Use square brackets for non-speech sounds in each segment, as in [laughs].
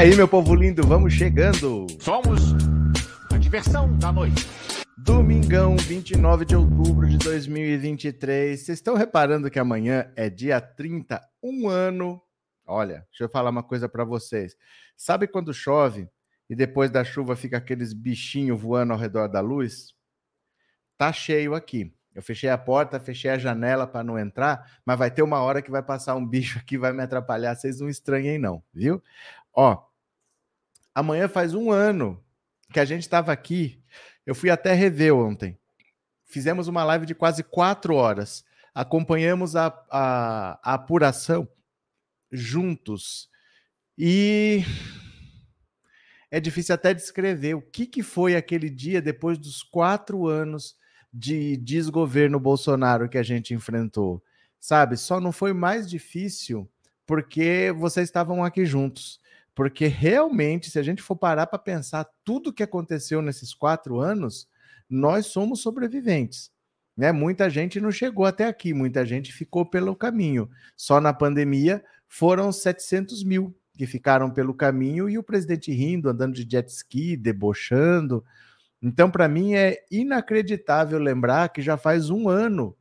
aí, meu povo lindo, vamos chegando. Somos a diversão da noite. Domingão, 29 de outubro de 2023. Vocês estão reparando que amanhã é dia 30, um ano. Olha, deixa eu falar uma coisa para vocês. Sabe quando chove e depois da chuva fica aqueles bichinhos voando ao redor da luz? Tá cheio aqui. Eu fechei a porta, fechei a janela para não entrar, mas vai ter uma hora que vai passar um bicho aqui, vai me atrapalhar. Vocês não estranhem, não, viu? Ó, amanhã faz um ano que a gente estava aqui. Eu fui até rever ontem. Fizemos uma live de quase quatro horas. Acompanhamos a, a, a apuração juntos. E é difícil até descrever o que, que foi aquele dia depois dos quatro anos de desgoverno Bolsonaro que a gente enfrentou. Sabe, só não foi mais difícil porque vocês estavam aqui juntos. Porque realmente, se a gente for parar para pensar tudo que aconteceu nesses quatro anos, nós somos sobreviventes. Né? Muita gente não chegou até aqui, muita gente ficou pelo caminho. Só na pandemia foram 700 mil que ficaram pelo caminho e o presidente rindo, andando de jet ski, debochando. Então, para mim, é inacreditável lembrar que já faz um ano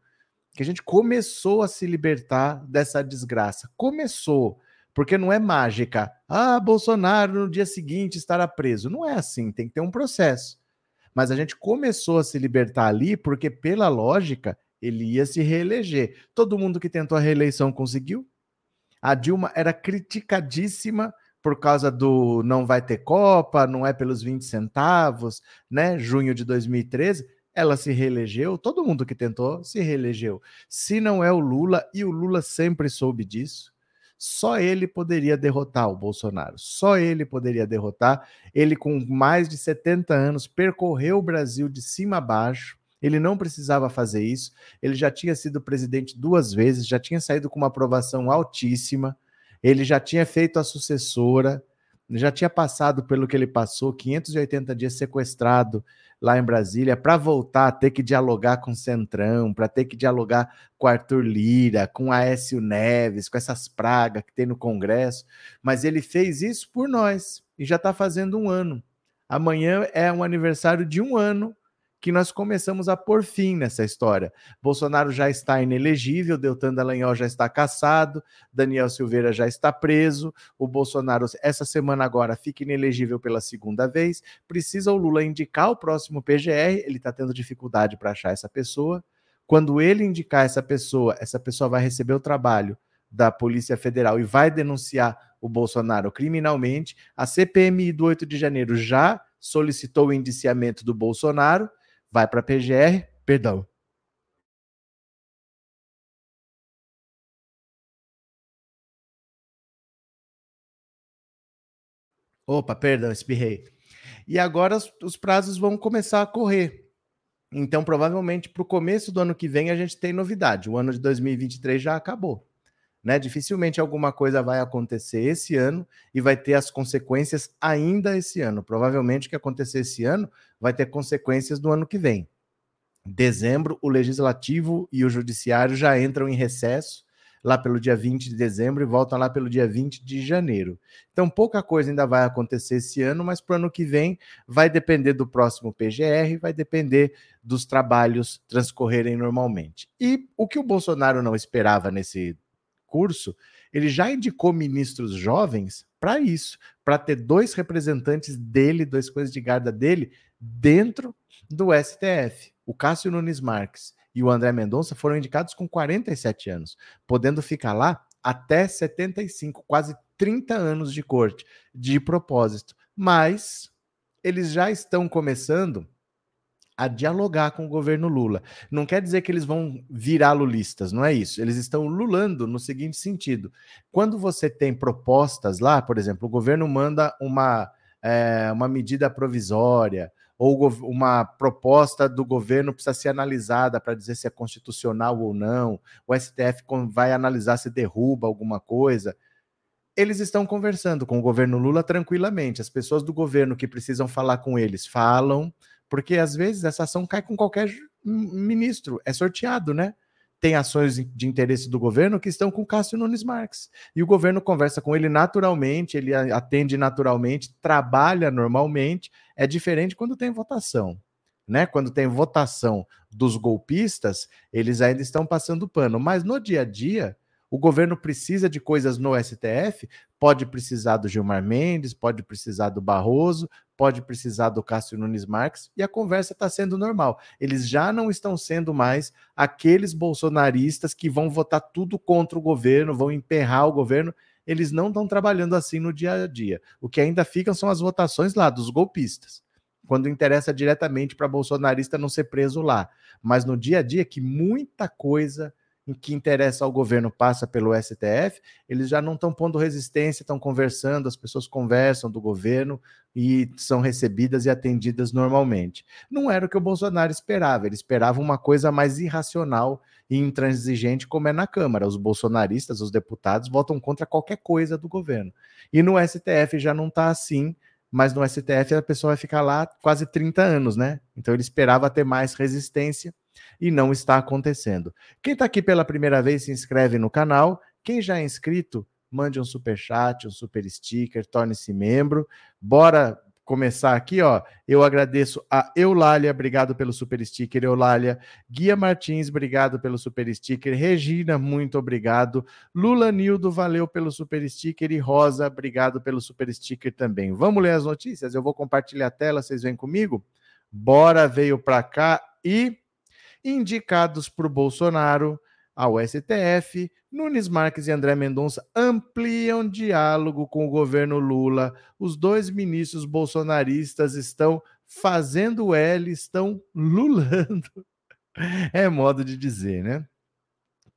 que a gente começou a se libertar dessa desgraça. Começou. Porque não é mágica. Ah, Bolsonaro no dia seguinte estará preso. Não é assim, tem que ter um processo. Mas a gente começou a se libertar ali porque, pela lógica, ele ia se reeleger. Todo mundo que tentou a reeleição conseguiu. A Dilma era criticadíssima por causa do não vai ter Copa, não é pelos 20 centavos, né? Junho de 2013, ela se reelegeu, todo mundo que tentou se reelegeu. Se não é o Lula, e o Lula sempre soube disso, só ele poderia derrotar o Bolsonaro. Só ele poderia derrotar. Ele, com mais de 70 anos, percorreu o Brasil de cima a baixo. Ele não precisava fazer isso. Ele já tinha sido presidente duas vezes, já tinha saído com uma aprovação altíssima. Ele já tinha feito a sucessora, já tinha passado pelo que ele passou 580 dias sequestrado lá em Brasília para voltar a ter que dialogar com o Centrão, para ter que dialogar com Arthur Lira, com Aécio Neves, com essas pragas que tem no Congresso. Mas ele fez isso por nós e já está fazendo um ano. Amanhã é um aniversário de um ano que nós começamos a pôr fim nessa história. Bolsonaro já está inelegível, Deltan Dallagnol já está caçado, Daniel Silveira já está preso, o Bolsonaro essa semana agora fica inelegível pela segunda vez, precisa o Lula indicar o próximo PGR, ele está tendo dificuldade para achar essa pessoa. Quando ele indicar essa pessoa, essa pessoa vai receber o trabalho da Polícia Federal e vai denunciar o Bolsonaro criminalmente. A CPMI do 8 de janeiro já solicitou o indiciamento do Bolsonaro vai para a PGR, perdão. Opa, perdão, espirrei. E agora os, os prazos vão começar a correr. Então, provavelmente, para o começo do ano que vem, a gente tem novidade. O ano de 2023 já acabou. Né? Dificilmente alguma coisa vai acontecer esse ano e vai ter as consequências ainda esse ano. Provavelmente o que acontecer esse ano vai ter consequências do ano que vem dezembro, o legislativo e o judiciário já entram em recesso lá pelo dia 20 de dezembro e voltam lá pelo dia 20 de janeiro. Então, pouca coisa ainda vai acontecer esse ano, mas para o ano que vem vai depender do próximo PGR, vai depender dos trabalhos transcorrerem normalmente. E o que o Bolsonaro não esperava nesse curso, ele já indicou ministros jovens para isso, para ter dois representantes dele, dois coisas de guarda dele, dentro do STF. O Cássio Nunes Marques e o André Mendonça foram indicados com 47 anos, podendo ficar lá até 75, quase 30 anos de corte, de propósito. Mas eles já estão começando a dialogar com o governo Lula. Não quer dizer que eles vão virar lulistas, não é isso. Eles estão lulando no seguinte sentido: quando você tem propostas lá, por exemplo, o governo manda uma, é, uma medida provisória ou uma proposta do governo precisa ser analisada para dizer se é constitucional ou não, o STF vai analisar se derruba alguma coisa. Eles estão conversando com o governo Lula tranquilamente. As pessoas do governo que precisam falar com eles falam, porque às vezes essa ação cai com qualquer ministro, é sorteado, né? tem ações de interesse do governo que estão com Cássio Nunes Marques. E o governo conversa com ele naturalmente, ele atende naturalmente, trabalha normalmente. É diferente quando tem votação. Né? Quando tem votação dos golpistas, eles ainda estão passando pano. Mas no dia a dia, o governo precisa de coisas no STF, pode precisar do Gilmar Mendes, pode precisar do Barroso, pode precisar do Cássio Nunes Marques, e a conversa está sendo normal. Eles já não estão sendo mais aqueles bolsonaristas que vão votar tudo contra o governo, vão emperrar o governo. Eles não estão trabalhando assim no dia a dia. O que ainda ficam são as votações lá dos golpistas quando interessa diretamente para bolsonarista não ser preso lá. Mas no dia a dia, que muita coisa em que interessa ao governo passa pelo STF, eles já não estão pondo resistência, estão conversando, as pessoas conversam do governo e são recebidas e atendidas normalmente. Não era o que o Bolsonaro esperava, ele esperava uma coisa mais irracional e intransigente, como é na Câmara. Os bolsonaristas, os deputados, votam contra qualquer coisa do governo. E no STF já não está assim mas no STF a pessoa vai ficar lá quase 30 anos, né? Então ele esperava ter mais resistência e não está acontecendo. Quem está aqui pela primeira vez, se inscreve no canal. Quem já é inscrito, mande um super chat, um super sticker, torne-se membro. Bora começar aqui, ó. Eu agradeço a Eulália, obrigado pelo super sticker, Eulália. Guia Martins, obrigado pelo super sticker. Regina, muito obrigado. Lula Nildo, valeu pelo super sticker. E Rosa, obrigado pelo super sticker também. Vamos ler as notícias? Eu vou compartilhar a tela, vocês vêm comigo? Bora, veio para cá e indicados por Bolsonaro ao STF, Nunes Marques e André Mendonça ampliam diálogo com o governo Lula. Os dois ministros bolsonaristas estão fazendo L, estão lulando. [laughs] É modo de dizer, né?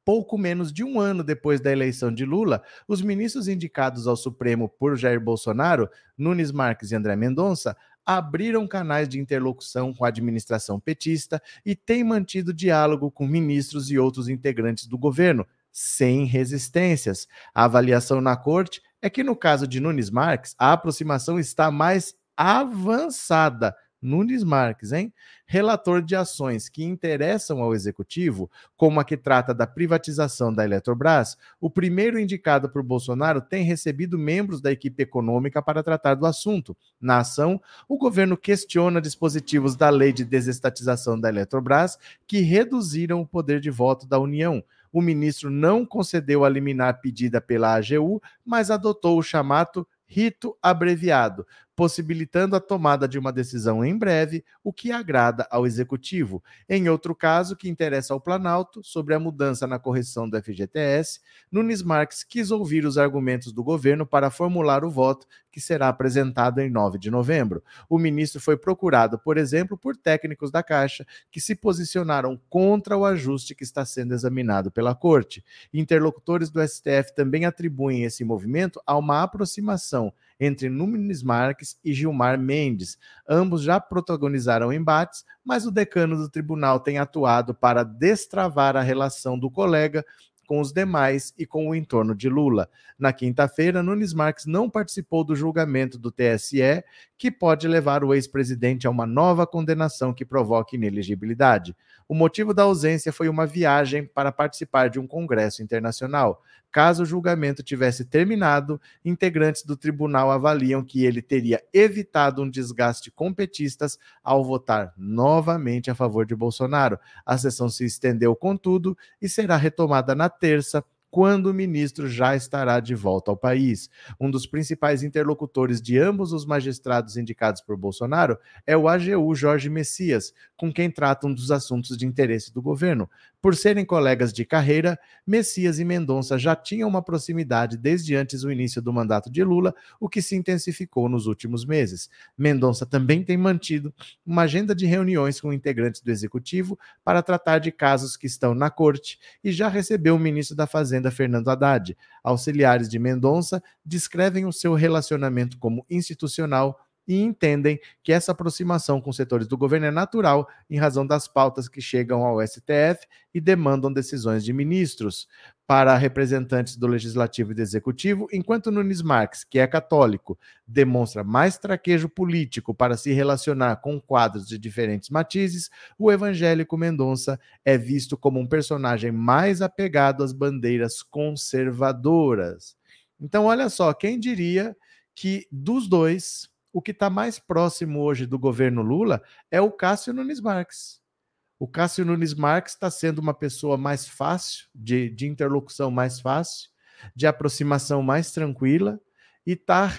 Pouco menos de um ano depois da eleição de Lula, os ministros indicados ao Supremo por Jair Bolsonaro, Nunes Marques e André Mendonça, abriram canais de interlocução com a administração petista e têm mantido diálogo com ministros e outros integrantes do governo, sem resistências. A avaliação na corte é que, no caso de Nunes Marques, a aproximação está mais avançada Nunes Marques, hein? Relator de ações que interessam ao executivo, como a que trata da privatização da Eletrobras, o primeiro indicado por Bolsonaro tem recebido membros da equipe econômica para tratar do assunto. Na ação, o governo questiona dispositivos da lei de desestatização da Eletrobras que reduziram o poder de voto da União o ministro não concedeu a liminar pedida pela AGU, mas adotou o chamado rito abreviado, possibilitando a tomada de uma decisão em breve, o que agrada ao executivo. Em outro caso, que interessa ao Planalto, sobre a mudança na correção do FGTS, Nunes Marques quis ouvir os argumentos do governo para formular o voto que será apresentado em 9 de novembro. O ministro foi procurado, por exemplo, por técnicos da Caixa que se posicionaram contra o ajuste que está sendo examinado pela Corte. Interlocutores do STF também atribuem esse movimento a uma aproximação entre Nunes Marques e Gilmar Mendes. Ambos já protagonizaram embates, mas o decano do tribunal tem atuado para destravar a relação do colega com os demais e com o entorno de Lula. Na quinta-feira, Nunes Marques não participou do julgamento do TSE, que pode levar o ex-presidente a uma nova condenação que provoque inelegibilidade. O motivo da ausência foi uma viagem para participar de um congresso internacional. Caso o julgamento tivesse terminado, integrantes do tribunal avaliam que ele teria evitado um desgaste com petistas ao votar novamente a favor de Bolsonaro. A sessão se estendeu, contudo, e será retomada na terça, quando o ministro já estará de volta ao país. Um dos principais interlocutores de ambos os magistrados indicados por Bolsonaro é o AGU Jorge Messias, com quem trata um dos assuntos de interesse do governo. Por serem colegas de carreira, Messias e Mendonça já tinham uma proximidade desde antes do início do mandato de Lula, o que se intensificou nos últimos meses. Mendonça também tem mantido uma agenda de reuniões com integrantes do executivo para tratar de casos que estão na corte e já recebeu o ministro da Fazenda, Fernando Haddad. Auxiliares de Mendonça descrevem o seu relacionamento como institucional e entendem que essa aproximação com setores do governo é natural em razão das pautas que chegam ao STF e demandam decisões de ministros. Para representantes do Legislativo e do Executivo, enquanto Nunes Marques, que é católico, demonstra mais traquejo político para se relacionar com quadros de diferentes matizes, o evangélico Mendonça é visto como um personagem mais apegado às bandeiras conservadoras. Então, olha só, quem diria que dos dois, o que está mais próximo hoje do governo Lula é o Cássio Nunes Marques. O Cássio Nunes Marques está sendo uma pessoa mais fácil, de, de interlocução mais fácil, de aproximação mais tranquila, e está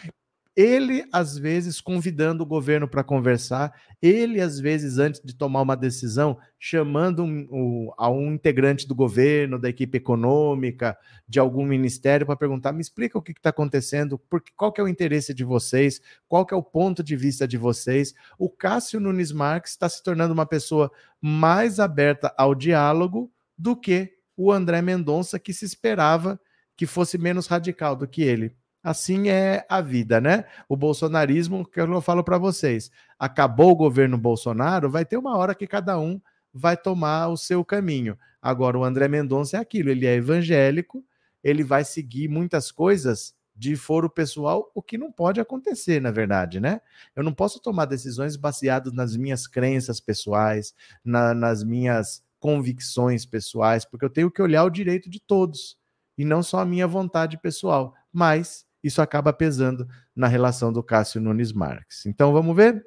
ele às vezes convidando o governo para conversar, ele às vezes antes de tomar uma decisão chamando um, um, a um integrante do governo, da equipe econômica, de algum ministério para perguntar, me explica o que está acontecendo, porque qual que é o interesse de vocês, qual que é o ponto de vista de vocês. O Cássio Nunes Marques está se tornando uma pessoa mais aberta ao diálogo do que o André Mendonça que se esperava que fosse menos radical do que ele. Assim é a vida, né? O bolsonarismo, que eu falo para vocês, acabou o governo Bolsonaro, vai ter uma hora que cada um vai tomar o seu caminho. Agora, o André Mendonça é aquilo, ele é evangélico, ele vai seguir muitas coisas de foro pessoal, o que não pode acontecer, na verdade, né? Eu não posso tomar decisões baseadas nas minhas crenças pessoais, na, nas minhas convicções pessoais, porque eu tenho que olhar o direito de todos e não só a minha vontade pessoal. Mas isso acaba pesando na relação do Cássio Nunes Marques. Então vamos ver?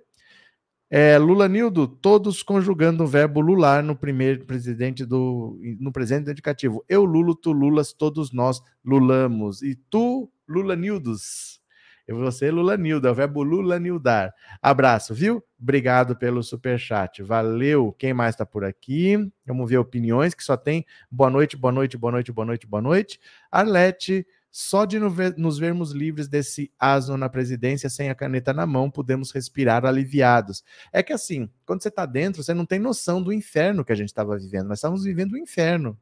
É, Lula Nildo, todos conjugando o verbo lular no primeiro presidente do no presente indicativo. Eu lulo, tu lulas, todos nós lulamos. E tu, Lula Nildos. Eu você, Lula Nildo, é o verbo Lula Nildar. Abraço, viu? Obrigado pelo super chat. Valeu. Quem mais está por aqui? Vamos ver opiniões que só tem boa noite, boa noite, boa noite, boa noite, boa noite. Arlete, só de nos vermos livres desse asno na presidência, sem a caneta na mão, podemos respirar aliviados. É que assim, quando você está dentro, você não tem noção do inferno que a gente estava vivendo. Nós estávamos vivendo o um inferno.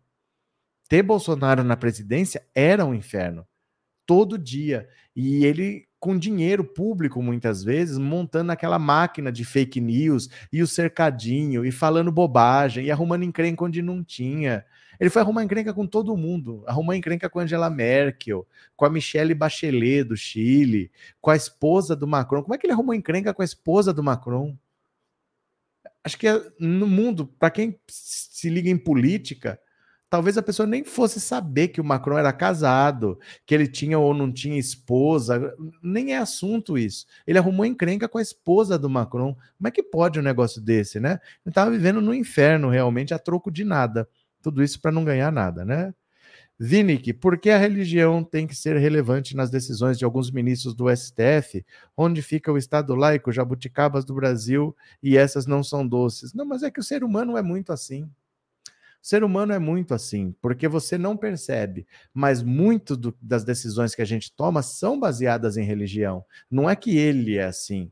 Ter Bolsonaro na presidência era um inferno. Todo dia. E ele com dinheiro público, muitas vezes, montando aquela máquina de fake news e o cercadinho, e falando bobagem, e arrumando encrenca onde não tinha. Ele foi arrumar encrenca com todo mundo. Arrumou encrenca com Angela Merkel, com a Michelle Bachelet do Chile, com a esposa do Macron. Como é que ele arrumou encrenca com a esposa do Macron? Acho que é, no mundo, para quem se liga em política, talvez a pessoa nem fosse saber que o Macron era casado, que ele tinha ou não tinha esposa, nem é assunto isso. Ele arrumou encrenca com a esposa do Macron. Como é que pode um negócio desse, né? Ele estava vivendo no inferno, realmente, a troco de nada. Tudo isso para não ganhar nada, né? Vinick, por que a religião tem que ser relevante nas decisões de alguns ministros do STF? Onde fica o Estado laico, jabuticabas do Brasil e essas não são doces? Não, mas é que o ser humano é muito assim. O ser humano é muito assim, porque você não percebe, mas muito do, das decisões que a gente toma são baseadas em religião. Não é que ele é assim,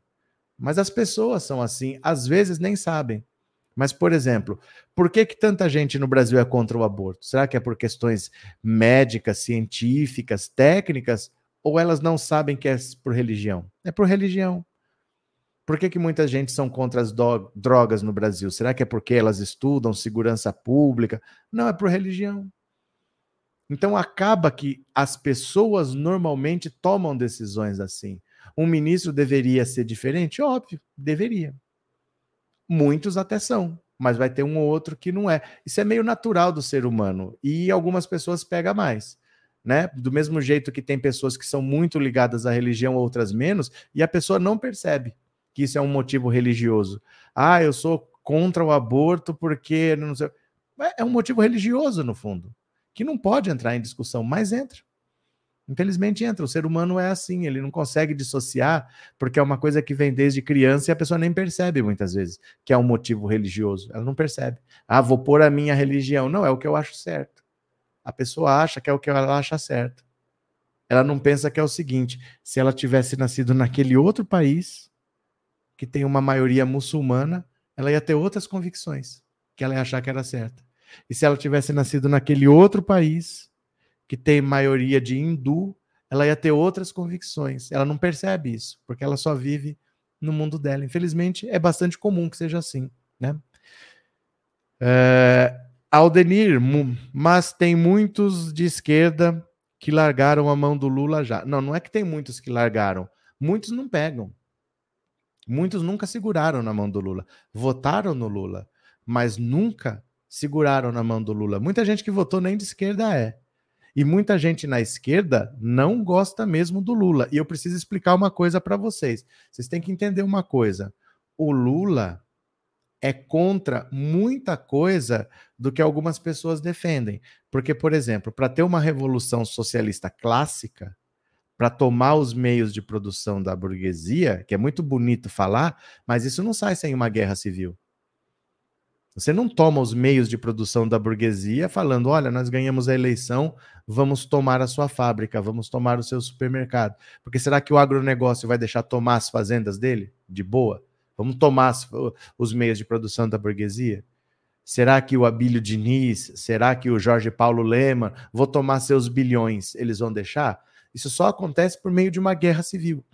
mas as pessoas são assim, às vezes nem sabem. Mas, por exemplo, por que, que tanta gente no Brasil é contra o aborto? Será que é por questões médicas, científicas, técnicas? Ou elas não sabem que é por religião? É por religião. Por que, que muita gente são contra as drogas no Brasil? Será que é porque elas estudam segurança pública? Não, é por religião. Então acaba que as pessoas normalmente tomam decisões assim. Um ministro deveria ser diferente? Óbvio, deveria. Muitos até são, mas vai ter um ou outro que não é. Isso é meio natural do ser humano e algumas pessoas pega mais. Né? Do mesmo jeito que tem pessoas que são muito ligadas à religião, outras menos, e a pessoa não percebe que isso é um motivo religioso. Ah, eu sou contra o aborto porque não sei. É um motivo religioso, no fundo, que não pode entrar em discussão, mas entra. Infelizmente entra. O ser humano é assim, ele não consegue dissociar, porque é uma coisa que vem desde criança e a pessoa nem percebe muitas vezes que é um motivo religioso. Ela não percebe. Ah, vou pôr a minha religião. Não, é o que eu acho certo. A pessoa acha que é o que ela acha certo. Ela não pensa que é o seguinte: se ela tivesse nascido naquele outro país, que tem uma maioria muçulmana, ela ia ter outras convicções, que ela ia achar que era certa. E se ela tivesse nascido naquele outro país, que tem maioria de hindu, ela ia ter outras convicções. Ela não percebe isso, porque ela só vive no mundo dela. Infelizmente, é bastante comum que seja assim, né? É, Aldenir, mas tem muitos de esquerda que largaram a mão do Lula já. Não, não é que tem muitos que largaram. Muitos não pegam. Muitos nunca seguraram na mão do Lula. Votaram no Lula, mas nunca seguraram na mão do Lula. Muita gente que votou nem de esquerda é. E muita gente na esquerda não gosta mesmo do Lula. E eu preciso explicar uma coisa para vocês. Vocês têm que entender uma coisa. O Lula é contra muita coisa do que algumas pessoas defendem. Porque, por exemplo, para ter uma revolução socialista clássica, para tomar os meios de produção da burguesia, que é muito bonito falar, mas isso não sai sem uma guerra civil. Você não toma os meios de produção da burguesia falando: olha, nós ganhamos a eleição, vamos tomar a sua fábrica, vamos tomar o seu supermercado. Porque será que o agronegócio vai deixar tomar as fazendas dele? De boa? Vamos tomar os meios de produção da burguesia? Será que o Abílio Diniz, será que o Jorge Paulo Lema vou tomar seus bilhões? Eles vão deixar? Isso só acontece por meio de uma guerra civil.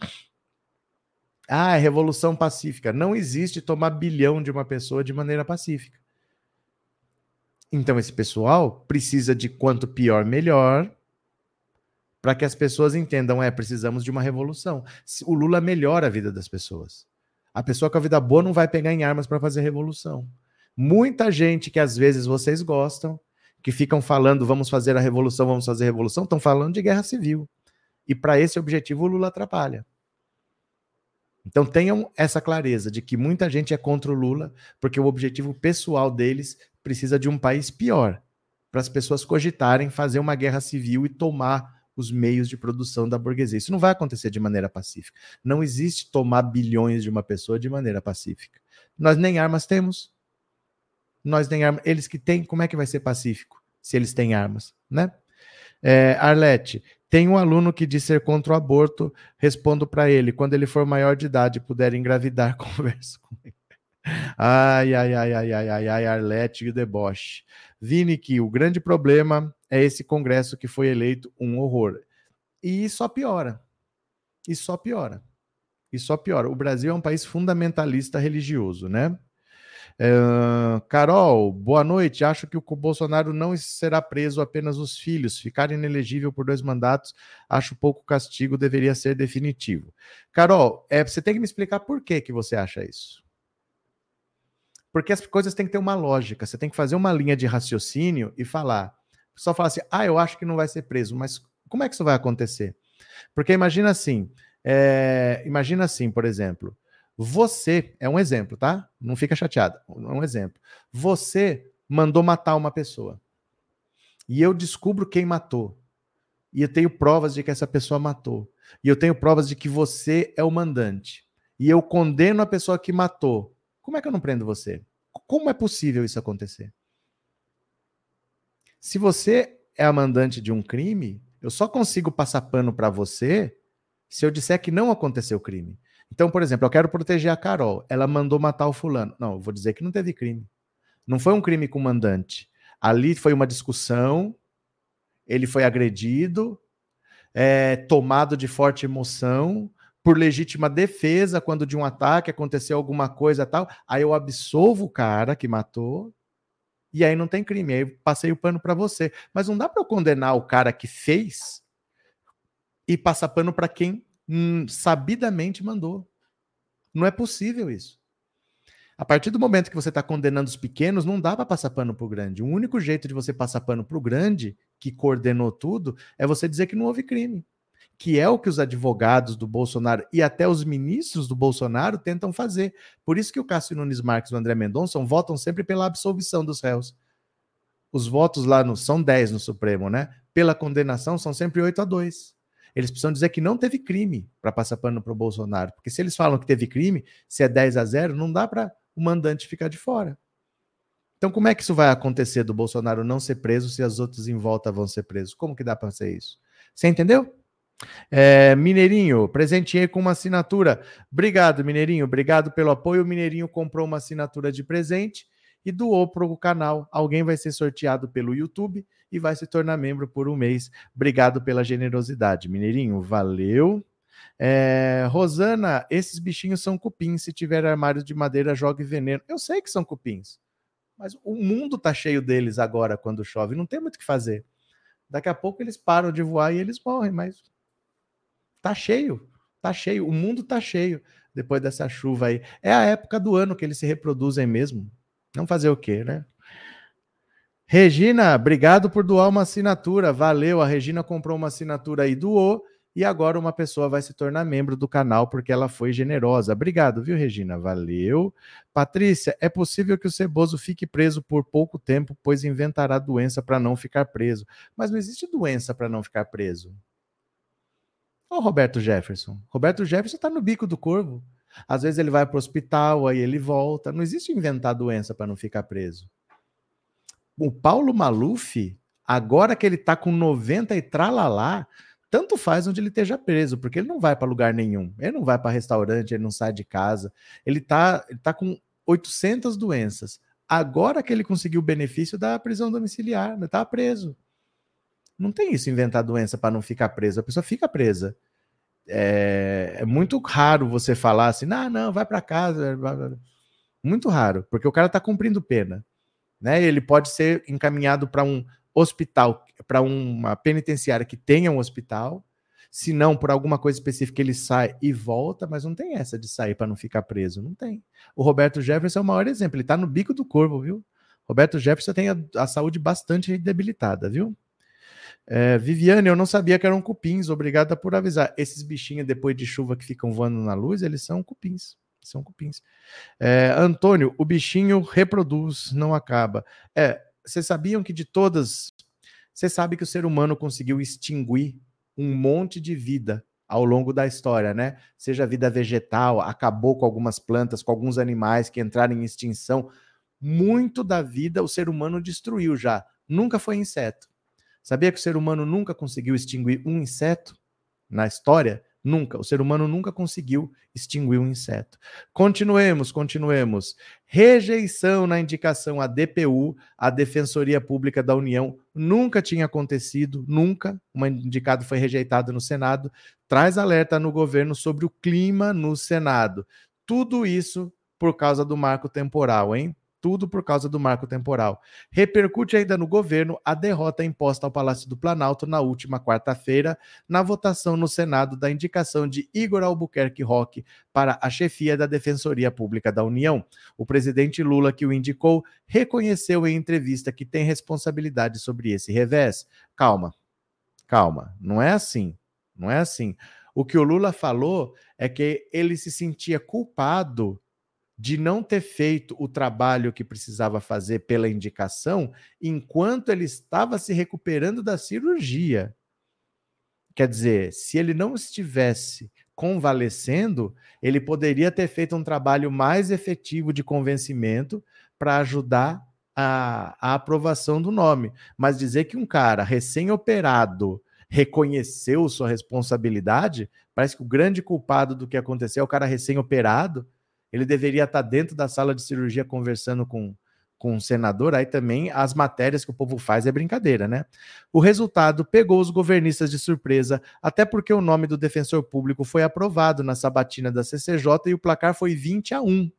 Ah, é revolução pacífica. Não existe tomar bilhão de uma pessoa de maneira pacífica. Então, esse pessoal precisa de quanto pior, melhor, para que as pessoas entendam: é, precisamos de uma revolução. O Lula melhora a vida das pessoas. A pessoa com a vida boa não vai pegar em armas para fazer revolução. Muita gente que às vezes vocês gostam, que ficam falando vamos fazer a revolução, vamos fazer a revolução, estão falando de guerra civil. E para esse objetivo o Lula atrapalha. Então tenham essa clareza de que muita gente é contra o Lula, porque o objetivo pessoal deles precisa de um país pior, para as pessoas cogitarem fazer uma guerra civil e tomar os meios de produção da burguesia. Isso não vai acontecer de maneira pacífica. Não existe tomar bilhões de uma pessoa de maneira pacífica. Nós nem armas temos. Nós nem armas. Eles que têm, como é que vai ser pacífico se eles têm armas, né? É, Arlete, tem um aluno que diz ser contra o aborto, respondo para ele, quando ele for maior de idade e puder engravidar, [laughs] converso com ele. Ai, ai, ai, ai, ai, ai, ai, Arlete e o deboche. Vini, que o grande problema é esse Congresso que foi eleito um horror. E só piora. E só piora. E só piora. O Brasil é um país fundamentalista religioso, né? Uh, Carol, boa noite. Acho que o Bolsonaro não será preso apenas os filhos. Ficar inelegível por dois mandatos, acho pouco castigo, deveria ser definitivo. Carol, é, você tem que me explicar por que, que você acha isso. Porque as coisas têm que ter uma lógica. Você tem que fazer uma linha de raciocínio e falar. Só falar assim, ah, eu acho que não vai ser preso, mas como é que isso vai acontecer? Porque imagina assim, é, imagina assim, por exemplo, você, é um exemplo, tá? Não fica chateado, é um exemplo. Você mandou matar uma pessoa. E eu descubro quem matou. E eu tenho provas de que essa pessoa matou. E eu tenho provas de que você é o mandante. E eu condeno a pessoa que matou. Como é que eu não prendo você? Como é possível isso acontecer? Se você é a mandante de um crime, eu só consigo passar pano para você se eu disser que não aconteceu crime. Então, por exemplo, eu quero proteger a Carol. Ela mandou matar o fulano. Não, eu vou dizer que não teve crime. Não foi um crime com o mandante. Ali foi uma discussão, ele foi agredido, é, tomado de forte emoção, por legítima defesa, quando de um ataque aconteceu alguma coisa tal. Aí eu absolvo o cara que matou, e aí não tem crime. Aí eu passei o pano para você. Mas não dá para eu condenar o cara que fez e passar pano para quem hum, sabidamente mandou. Não é possível isso. A partir do momento que você está condenando os pequenos, não dá para passar pano para o grande. O único jeito de você passar pano para o grande, que coordenou tudo, é você dizer que não houve crime. Que é o que os advogados do Bolsonaro e até os ministros do Bolsonaro tentam fazer. Por isso que o Cássio Nunes Marques e o André Mendonça votam sempre pela absolvição dos réus. Os votos lá no, são 10 no Supremo, né? Pela condenação são sempre 8 a 2. Eles precisam dizer que não teve crime para passar pano para o Bolsonaro. Porque se eles falam que teve crime, se é 10 a 0, não dá para o mandante ficar de fora. Então, como é que isso vai acontecer do Bolsonaro não ser preso se as outras em volta vão ser presos? Como que dá para ser isso? Você entendeu? É, Mineirinho, presenteei com uma assinatura. Obrigado, Mineirinho. Obrigado pelo apoio. O Mineirinho comprou uma assinatura de presente e doou para o canal. Alguém vai ser sorteado pelo YouTube e vai se tornar membro por um mês. Obrigado pela generosidade, Mineirinho. Valeu. É, Rosana, esses bichinhos são cupins. Se tiver armários de madeira, jogue veneno. Eu sei que são cupins, mas o mundo tá cheio deles agora quando chove. Não tem muito o que fazer. Daqui a pouco eles param de voar e eles morrem, mas tá cheio, tá cheio. O mundo tá cheio depois dessa chuva aí. É a época do ano que eles se reproduzem mesmo. Não fazer o quê, né? Regina, obrigado por doar uma assinatura. Valeu. A Regina comprou uma assinatura e doou. E agora uma pessoa vai se tornar membro do canal porque ela foi generosa. Obrigado, viu, Regina? Valeu. Patrícia, é possível que o ceboso fique preso por pouco tempo, pois inventará doença para não ficar preso. Mas não existe doença para não ficar preso. Ô, Roberto Jefferson. Roberto Jefferson está no bico do corvo. Às vezes ele vai para o hospital, aí ele volta. Não existe inventar doença para não ficar preso. O Paulo Maluf, agora que ele está com 90 e tralalá, tanto faz onde ele esteja preso, porque ele não vai para lugar nenhum. Ele não vai para restaurante, ele não sai de casa. Ele está ele tá com 800 doenças. Agora que ele conseguiu o benefício da prisão domiciliar, ele está preso. Não tem isso, inventar doença para não ficar preso. A pessoa fica presa. É, é, muito raro você falar assim, não, não, vai para casa. Muito raro, porque o cara está cumprindo pena. Né? Ele pode ser encaminhado para um hospital, para uma penitenciária que tenha um hospital, se não por alguma coisa específica ele sai e volta, mas não tem essa de sair para não ficar preso, não tem. O Roberto Jefferson é o maior exemplo, ele está no bico do corvo, viu? Roberto Jefferson tem a, a saúde bastante debilitada, viu? É, Viviane, eu não sabia que eram cupins, obrigada por avisar. Esses bichinhos depois de chuva que ficam voando na luz, eles são cupins. São cupins. É, Antônio, o bichinho reproduz, não acaba. É, vocês sabiam que de todas. Você sabe que o ser humano conseguiu extinguir um monte de vida ao longo da história, né? Seja vida vegetal, acabou com algumas plantas, com alguns animais que entraram em extinção. Muito da vida o ser humano destruiu já. Nunca foi inseto. Sabia que o ser humano nunca conseguiu extinguir um inseto na história? Nunca. O ser humano nunca conseguiu extinguir um inseto. Continuemos, continuemos. Rejeição na indicação à DPU, a Defensoria Pública da União, nunca tinha acontecido, nunca. Um indicado foi rejeitado no Senado. Traz alerta no governo sobre o clima no Senado. Tudo isso por causa do marco temporal, hein? Tudo por causa do marco temporal. Repercute ainda no governo a derrota imposta ao Palácio do Planalto na última quarta-feira, na votação no Senado da indicação de Igor Albuquerque Roque para a chefia da Defensoria Pública da União. O presidente Lula, que o indicou, reconheceu em entrevista que tem responsabilidade sobre esse revés. Calma, calma, não é assim, não é assim. O que o Lula falou é que ele se sentia culpado de não ter feito o trabalho que precisava fazer pela indicação enquanto ele estava se recuperando da cirurgia. Quer dizer, se ele não estivesse convalescendo, ele poderia ter feito um trabalho mais efetivo de convencimento para ajudar a, a, aprovação do nome. Mas dizer que um cara recém-operado reconheceu sua responsabilidade, parece que o grande culpado do que aconteceu é o cara recém-operado ele deveria estar dentro da sala de cirurgia conversando com, com o senador, aí também as matérias que o povo faz é brincadeira, né? O resultado pegou os governistas de surpresa, até porque o nome do defensor público foi aprovado na sabatina da CCJ e o placar foi 20 a 1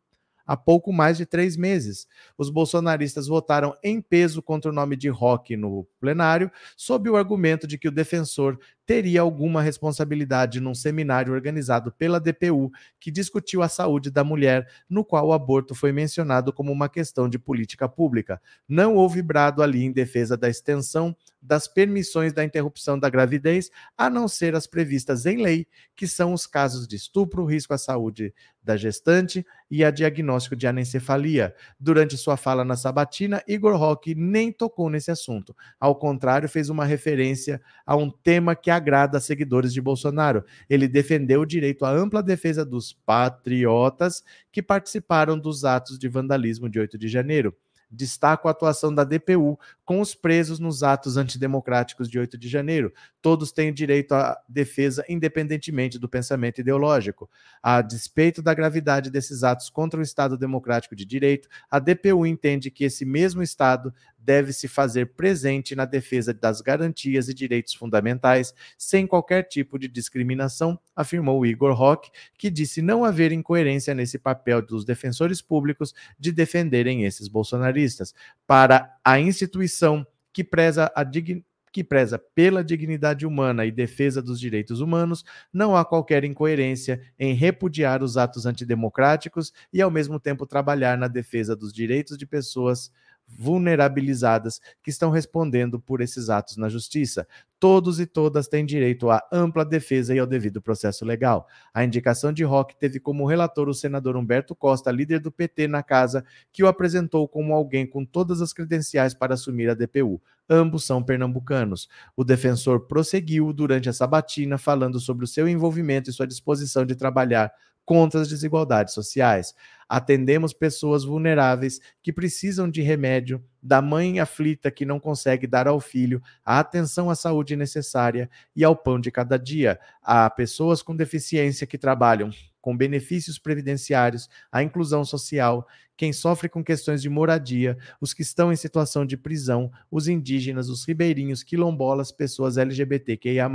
há pouco mais de três meses. Os bolsonaristas votaram em peso contra o nome de Roque no plenário, sob o argumento de que o defensor teria alguma responsabilidade num seminário organizado pela DPU que discutiu a saúde da mulher, no qual o aborto foi mencionado como uma questão de política pública. Não houve brado ali em defesa da extensão das permissões da interrupção da gravidez, a não ser as previstas em lei, que são os casos de estupro, risco à saúde da gestante e a diagnóstico de anencefalia. Durante sua fala na sabatina, Igor Roque nem tocou nesse assunto. Ao contrário, fez uma referência a um tema que agrada a seguidores de Bolsonaro. Ele defendeu o direito à ampla defesa dos patriotas que participaram dos atos de vandalismo de 8 de janeiro. Destaco a atuação da DPU com os presos nos atos antidemocráticos de 8 de janeiro. Todos têm direito à defesa, independentemente do pensamento ideológico. A despeito da gravidade desses atos contra o Estado democrático de direito, a DPU entende que esse mesmo Estado deve se fazer presente na defesa das garantias e direitos fundamentais, sem qualquer tipo de discriminação, afirmou Igor Roque, que disse não haver incoerência nesse papel dos defensores públicos de defenderem esses bolsonaristas. Para a instituição que preza a dignidade que preza pela dignidade humana e defesa dos direitos humanos, não há qualquer incoerência em repudiar os atos antidemocráticos e, ao mesmo tempo, trabalhar na defesa dos direitos de pessoas vulnerabilizadas que estão respondendo por esses atos na justiça. Todos e todas têm direito à ampla defesa e ao devido processo legal. A indicação de Roque teve como relator o senador Humberto Costa, líder do PT na casa, que o apresentou como alguém com todas as credenciais para assumir a DPU. Ambos são pernambucanos. O defensor prosseguiu durante a sabatina falando sobre o seu envolvimento e sua disposição de trabalhar contra as desigualdades sociais. Atendemos pessoas vulneráveis que precisam de remédio, da mãe aflita que não consegue dar ao filho a atenção à saúde necessária e ao pão de cada dia. Há pessoas com deficiência que trabalham com benefícios previdenciários, a inclusão social, quem sofre com questões de moradia, os que estão em situação de prisão, os indígenas, os ribeirinhos, quilombolas, pessoas LGBTQIA,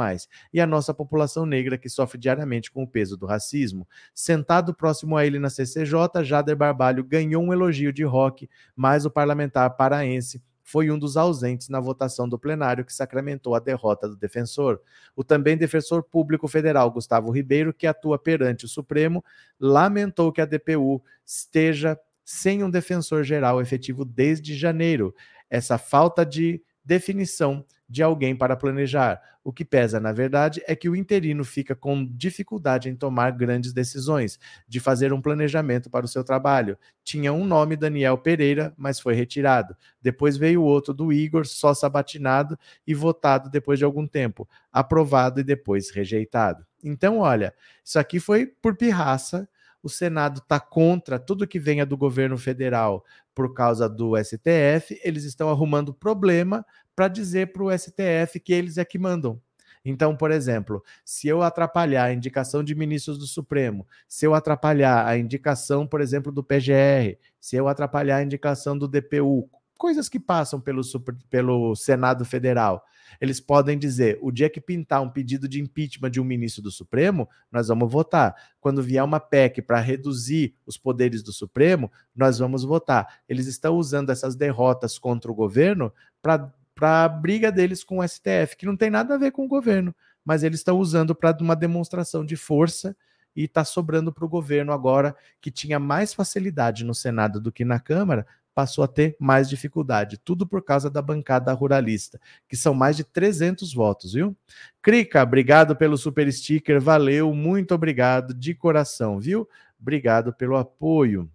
e a nossa população negra que sofre diariamente com o peso do racismo. Sentado próximo a ele na CCJ, Jader Barbalho ganhou um elogio de rock, mas o parlamentar paraense foi um dos ausentes na votação do plenário que sacramentou a derrota do defensor. O também defensor público federal Gustavo Ribeiro, que atua perante o Supremo, lamentou que a DPU esteja sem um defensor geral efetivo desde janeiro. Essa falta de definição de alguém para planejar. O que pesa, na verdade, é que o interino fica com dificuldade em tomar grandes decisões, de fazer um planejamento para o seu trabalho. Tinha um nome, Daniel Pereira, mas foi retirado. Depois veio outro do Igor, só sabatinado e votado depois de algum tempo, aprovado e depois rejeitado. Então, olha, isso aqui foi por pirraça o Senado está contra tudo que venha do governo federal por causa do STF, eles estão arrumando problema para dizer para o STF que eles é que mandam. Então, por exemplo, se eu atrapalhar a indicação de ministros do Supremo, se eu atrapalhar a indicação, por exemplo, do PGR, se eu atrapalhar a indicação do DPU, coisas que passam pelo, pelo Senado Federal, eles podem dizer: o dia que pintar um pedido de impeachment de um ministro do Supremo, nós vamos votar. Quando vier uma PEC para reduzir os poderes do Supremo, nós vamos votar. Eles estão usando essas derrotas contra o governo para a briga deles com o STF, que não tem nada a ver com o governo, mas eles estão usando para uma demonstração de força e está sobrando para o governo agora, que tinha mais facilidade no Senado do que na Câmara, passou a ter mais dificuldade. Tudo por causa da bancada ruralista, que são mais de 300 votos, viu? Crica, obrigado pelo super sticker, valeu, muito obrigado de coração, viu? Obrigado pelo apoio.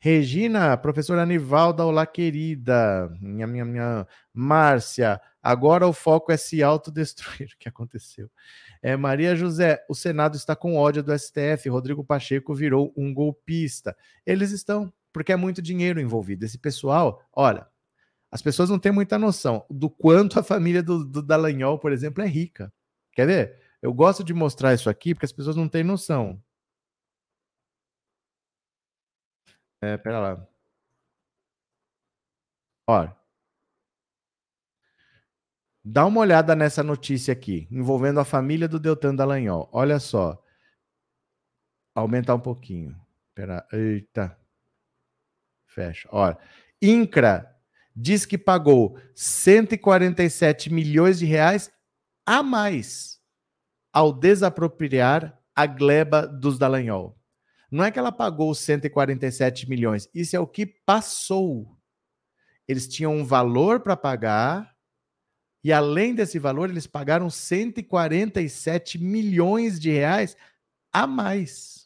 Regina, professora Anivalda, olá querida. Minha, minha, minha. Márcia, agora o foco é se autodestruir. [laughs] O que aconteceu? É, Maria José, o Senado está com ódio do STF. Rodrigo Pacheco virou um golpista. Eles estão porque é muito dinheiro envolvido. Esse pessoal, olha, as pessoas não têm muita noção do quanto a família do, do Dallagnol, por exemplo, é rica. Quer ver? Eu gosto de mostrar isso aqui porque as pessoas não têm noção. É, pera lá. Olha. Dá uma olhada nessa notícia aqui, envolvendo a família do Deltan Dallagnol. Olha só. Aumentar um pouquinho. Pera, eita. Fecha. Olha, INCRA diz que pagou 147 milhões de reais a mais ao desapropriar a gleba dos Dallagnol. Não é que ela pagou 147 milhões, isso é o que passou. Eles tinham um valor para pagar e além desse valor eles pagaram 147 milhões de reais a mais.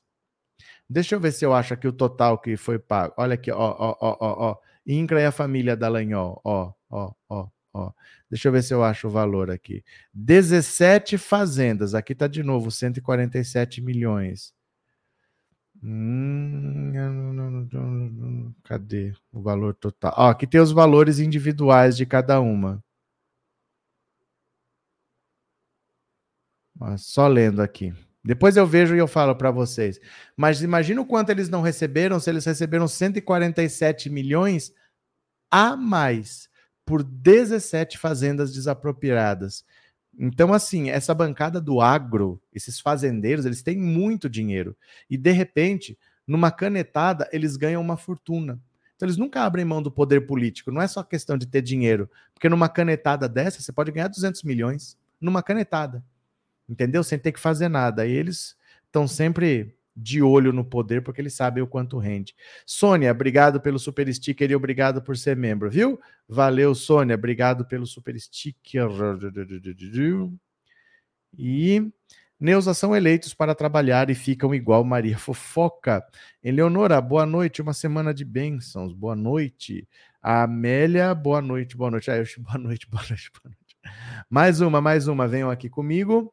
Deixa eu ver se eu acho aqui o total que foi pago. Olha aqui, ó, ó, ó, ó, ó. Incra e a família Dallagnol, ó, ó, ó, ó. Deixa eu ver se eu acho o valor aqui. 17 fazendas, aqui tá de novo 147 milhões. Hum, cadê o valor total? Ó, aqui tem os valores individuais de cada uma. Só lendo aqui. Depois eu vejo e eu falo para vocês. Mas imagina o quanto eles não receberam, se eles receberam 147 milhões a mais por 17 fazendas desapropriadas. Então, assim, essa bancada do agro, esses fazendeiros, eles têm muito dinheiro. E, de repente, numa canetada, eles ganham uma fortuna. Então, eles nunca abrem mão do poder político. Não é só questão de ter dinheiro. Porque numa canetada dessa, você pode ganhar 200 milhões. Numa canetada. Entendeu? Sem ter que fazer nada. E eles estão sempre de olho no poder, porque eles sabem o quanto rende. Sônia, obrigado pelo super sticker e obrigado por ser membro, viu? Valeu, Sônia, obrigado pelo super sticker. E Neuza são eleitos para trabalhar e ficam igual Maria Fofoca. Eleonora, boa noite, uma semana de bênçãos, boa noite. A Amélia, boa noite, boa noite. Ah, boa noite, [laughs] boa noite, boa noite. Mais uma, mais uma, venham aqui comigo.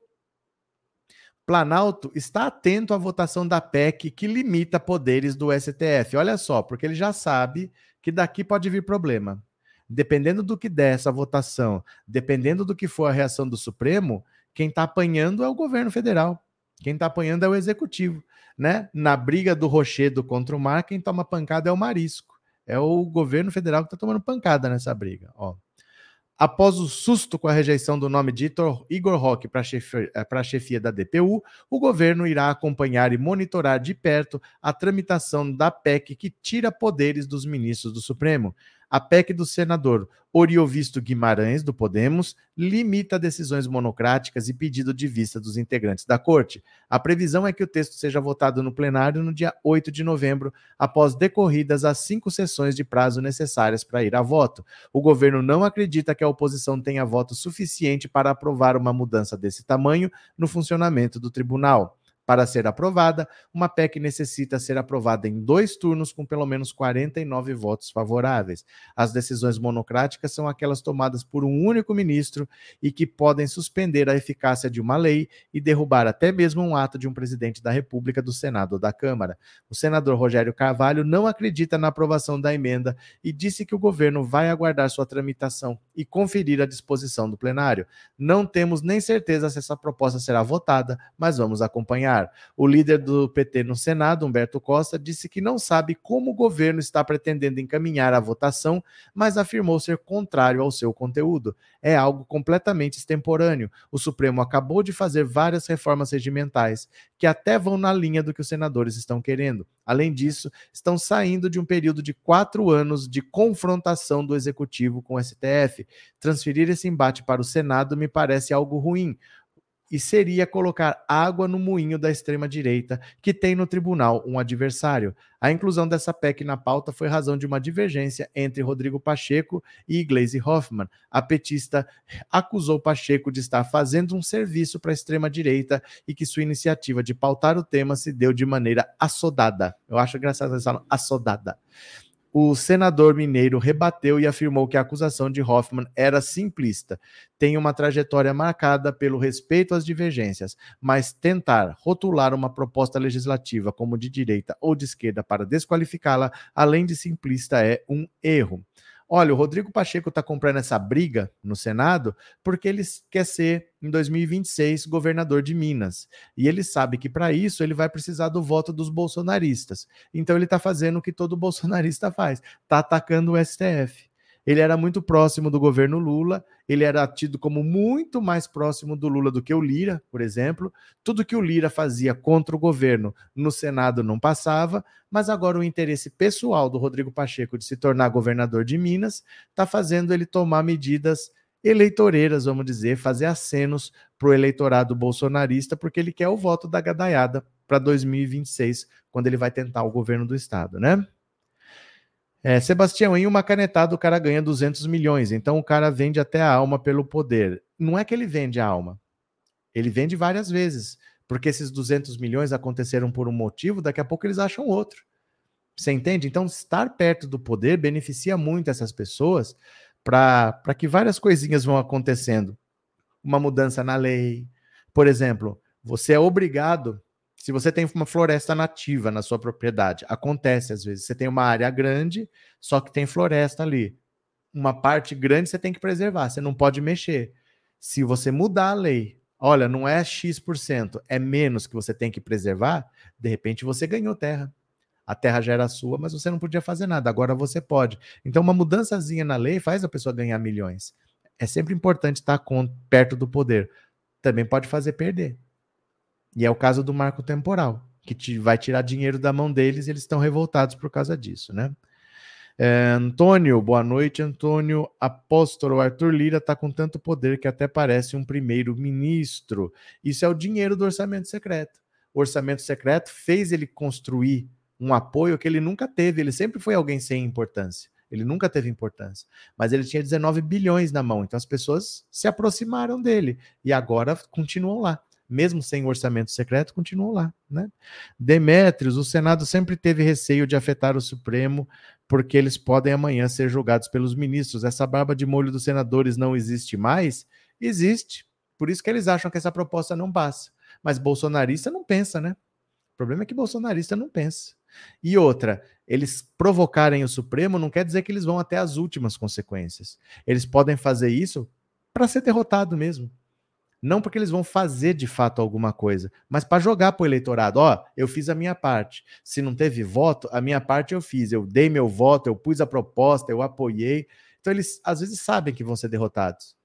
Planalto está atento à votação da PEC que limita poderes do STF. Olha só, porque ele já sabe que daqui pode vir problema. Dependendo do que der essa votação, dependendo do que for a reação do Supremo, quem está apanhando é o governo federal. Quem está apanhando é o executivo. Né? Na briga do Rochedo contra o Mar, quem toma pancada é o Marisco. É o governo federal que está tomando pancada nessa briga. Ó. Após o susto com a rejeição do nome de Igor Roque para eh, a chefia da DPU, o governo irá acompanhar e monitorar de perto a tramitação da PEC que tira poderes dos ministros do Supremo. A PEC do senador Oriovisto Guimarães, do Podemos, limita decisões monocráticas e pedido de vista dos integrantes da corte. A previsão é que o texto seja votado no plenário no dia 8 de novembro, após decorridas as cinco sessões de prazo necessárias para ir a voto. O governo não acredita que a oposição tenha voto suficiente para aprovar uma mudança desse tamanho no funcionamento do tribunal. Para ser aprovada, uma PEC necessita ser aprovada em dois turnos com pelo menos 49 votos favoráveis. As decisões monocráticas são aquelas tomadas por um único ministro e que podem suspender a eficácia de uma lei e derrubar até mesmo um ato de um presidente da República, do Senado ou da Câmara. O senador Rogério Carvalho não acredita na aprovação da emenda e disse que o governo vai aguardar sua tramitação e conferir a disposição do plenário. Não temos nem certeza se essa proposta será votada, mas vamos acompanhar. O líder do PT no Senado, Humberto Costa, disse que não sabe como o governo está pretendendo encaminhar a votação, mas afirmou ser contrário ao seu conteúdo. É algo completamente extemporâneo. O Supremo acabou de fazer várias reformas regimentais que até vão na linha do que os senadores estão querendo. Além disso, estão saindo de um período de quatro anos de confrontação do executivo com o STF. Transferir esse embate para o Senado me parece algo ruim e seria colocar água no moinho da extrema-direita, que tem no tribunal um adversário. A inclusão dessa PEC na pauta foi razão de uma divergência entre Rodrigo Pacheco e Gleisi Hoffmann. A petista acusou Pacheco de estar fazendo um serviço para a extrema-direita e que sua iniciativa de pautar o tema se deu de maneira assodada. Eu acho engraçado falam assodada o senador mineiro rebateu e afirmou que a acusação de Hoffman era simplista. Tem uma trajetória marcada pelo respeito às divergências, mas tentar rotular uma proposta legislativa como de direita ou de esquerda para desqualificá-la, além de simplista, é um erro. Olha, o Rodrigo Pacheco está comprando essa briga no Senado porque ele quer ser, em 2026, governador de Minas. E ele sabe que para isso ele vai precisar do voto dos bolsonaristas. Então ele está fazendo o que todo bolsonarista faz: está atacando o STF. Ele era muito próximo do governo Lula, ele era tido como muito mais próximo do Lula do que o Lira, por exemplo. Tudo que o Lira fazia contra o governo no Senado não passava, mas agora o interesse pessoal do Rodrigo Pacheco de se tornar governador de Minas está fazendo ele tomar medidas eleitoreiras, vamos dizer, fazer acenos para o eleitorado bolsonarista, porque ele quer o voto da gadaiada para 2026, quando ele vai tentar o governo do estado, né? É, Sebastião, em uma canetada o cara ganha 200 milhões, então o cara vende até a alma pelo poder. Não é que ele vende a alma, ele vende várias vezes, porque esses 200 milhões aconteceram por um motivo, daqui a pouco eles acham outro. Você entende? Então, estar perto do poder beneficia muito essas pessoas para que várias coisinhas vão acontecendo. Uma mudança na lei. Por exemplo, você é obrigado se você tem uma floresta nativa na sua propriedade, acontece às vezes, você tem uma área grande, só que tem floresta ali. Uma parte grande você tem que preservar, você não pode mexer. Se você mudar a lei, olha, não é X%, é menos que você tem que preservar, de repente você ganhou terra. A terra já era sua, mas você não podia fazer nada. Agora você pode. Então, uma mudançazinha na lei faz a pessoa ganhar milhões. É sempre importante estar com, perto do poder. Também pode fazer perder. E é o caso do marco temporal, que te, vai tirar dinheiro da mão deles e eles estão revoltados por causa disso, né? É, Antônio, boa noite, Antônio. Apóstolo Arthur Lira está com tanto poder que até parece um primeiro-ministro. Isso é o dinheiro do orçamento secreto. O orçamento secreto fez ele construir um apoio que ele nunca teve. Ele sempre foi alguém sem importância. Ele nunca teve importância. Mas ele tinha 19 bilhões na mão. Então as pessoas se aproximaram dele. E agora continuam lá. Mesmo sem orçamento secreto, continuam lá. Né? Demétrios, o Senado sempre teve receio de afetar o Supremo, porque eles podem amanhã ser julgados pelos ministros. Essa barba de molho dos senadores não existe mais? Existe. Por isso que eles acham que essa proposta não passa. Mas bolsonarista não pensa, né? O problema é que bolsonarista não pensa. E outra, eles provocarem o Supremo não quer dizer que eles vão até as últimas consequências. Eles podem fazer isso para ser derrotado mesmo. Não porque eles vão fazer de fato alguma coisa, mas para jogar para o eleitorado. Ó, eu fiz a minha parte. Se não teve voto, a minha parte eu fiz. Eu dei meu voto, eu pus a proposta, eu apoiei. Então eles às vezes sabem que vão ser derrotados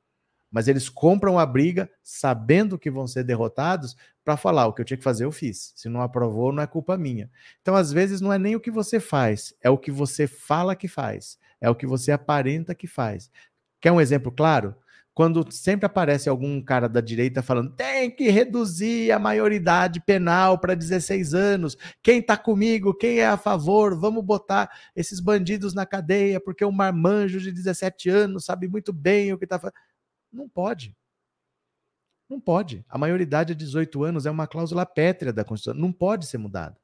mas eles compram a briga sabendo que vão ser derrotados para falar o que eu tinha que fazer eu fiz. Se não aprovou, não é culpa minha. Então, às vezes, não é nem o que você faz, é o que você fala que faz, é o que você aparenta que faz. Quer um exemplo claro? Quando sempre aparece algum cara da direita falando tem que reduzir a maioridade penal para 16 anos. Quem está comigo? Quem é a favor? Vamos botar esses bandidos na cadeia porque o marmanjo de 17 anos sabe muito bem o que está fazendo. Não pode. Não pode. A maioridade de 18 anos é uma cláusula pétrea da Constituição. Não pode ser mudada.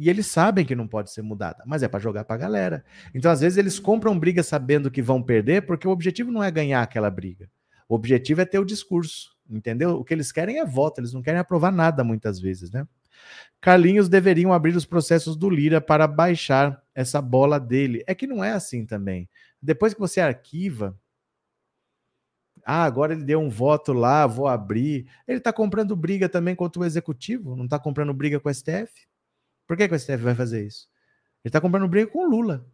E eles sabem que não pode ser mudada, mas é para jogar para a galera. Então, às vezes, eles compram briga sabendo que vão perder, porque o objetivo não é ganhar aquela briga. O objetivo é ter o discurso, entendeu? O que eles querem é voto, eles não querem aprovar nada muitas vezes, né? Carlinhos deveriam abrir os processos do Lira para baixar essa bola dele. É que não é assim também. Depois que você arquiva, ah, agora ele deu um voto lá, vou abrir. Ele está comprando briga também contra o executivo, não está comprando briga com o STF? Por que, que o STF vai fazer isso? Ele está comprando briga com o Lula.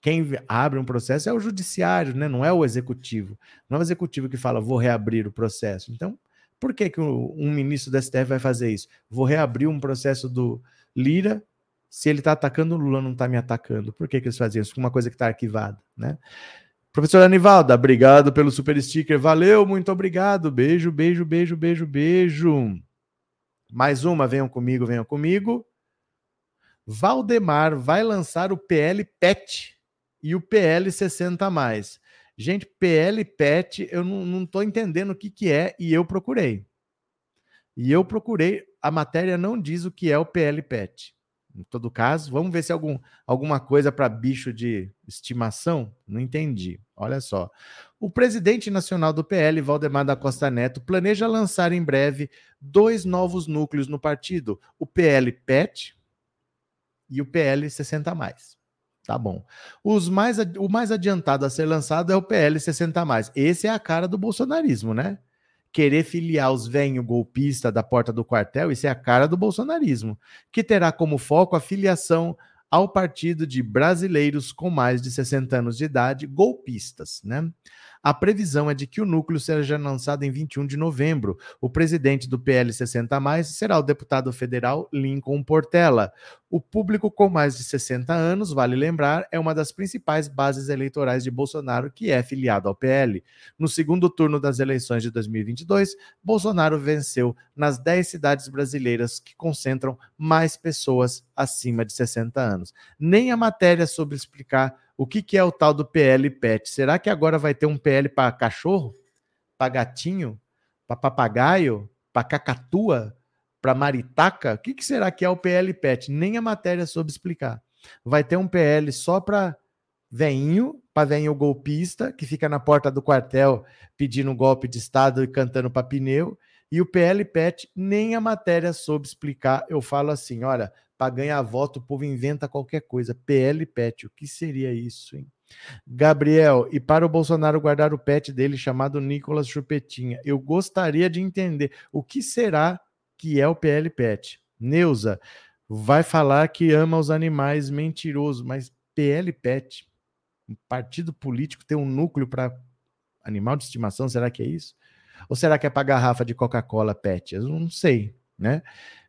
Quem abre um processo é o judiciário, né? não é o executivo. Não é o executivo que fala, vou reabrir o processo. Então, por que, que um ministro do STF vai fazer isso? Vou reabrir um processo do Lira se ele está atacando o Lula, não está me atacando. Por que, que eles fazem isso? Uma coisa que está arquivada. Né? Professor Anivalda, obrigado pelo super sticker. Valeu, muito obrigado. Beijo, beijo, beijo, beijo, beijo. Mais uma, venham comigo, venham comigo. Valdemar vai lançar o PL PET e o PL 60 mais. Gente, PL PET, eu não estou entendendo o que, que é e eu procurei. E eu procurei, a matéria não diz o que é o PL PET. Em todo caso, vamos ver se algum, alguma coisa para bicho de estimação. Não entendi. Olha só. O presidente nacional do PL, Valdemar da Costa Neto, planeja lançar em breve dois novos núcleos no partido: o PL PET e o PL 60. Tá bom. Os mais, o mais adiantado a ser lançado é o PL 60. Esse é a cara do bolsonarismo, né? querer filiar os venho golpista da porta do quartel, isso é a cara do bolsonarismo, que terá como foco a filiação ao partido de brasileiros com mais de 60 anos de idade, golpistas, né? A previsão é de que o núcleo seja lançado em 21 de novembro. O presidente do PL 60 mais será o deputado federal Lincoln Portela. O público com mais de 60 anos, vale lembrar, é uma das principais bases eleitorais de Bolsonaro, que é filiado ao PL. No segundo turno das eleições de 2022, Bolsonaro venceu nas 10 cidades brasileiras que concentram mais pessoas acima de 60 anos. Nem a matéria sobre explicar o que, que é o tal do PL Pet. Será que agora vai ter um PL para cachorro? Para gatinho? Para papagaio? Para cacatua? para maritaca, o que, que, será que é o PL Pet? Nem a matéria soube explicar. Vai ter um PL só para veinho, para veinho golpista, que fica na porta do quartel pedindo golpe de Estado e cantando para pneu. E o PL Pet, nem a matéria soube explicar. Eu falo assim: olha, para ganhar voto, o povo inventa qualquer coisa. PL Pet, o que seria isso, hein? Gabriel, e para o Bolsonaro guardar o pet dele chamado Nicolas Chupetinha, eu gostaria de entender o que será que é o PL Pet. Neuza, vai falar que ama os animais, mentiroso, mas PL Pet, um partido político tem um núcleo para animal de estimação, será que é isso? Ou será que é para garrafa de Coca-Cola Pet? Eu não sei, né?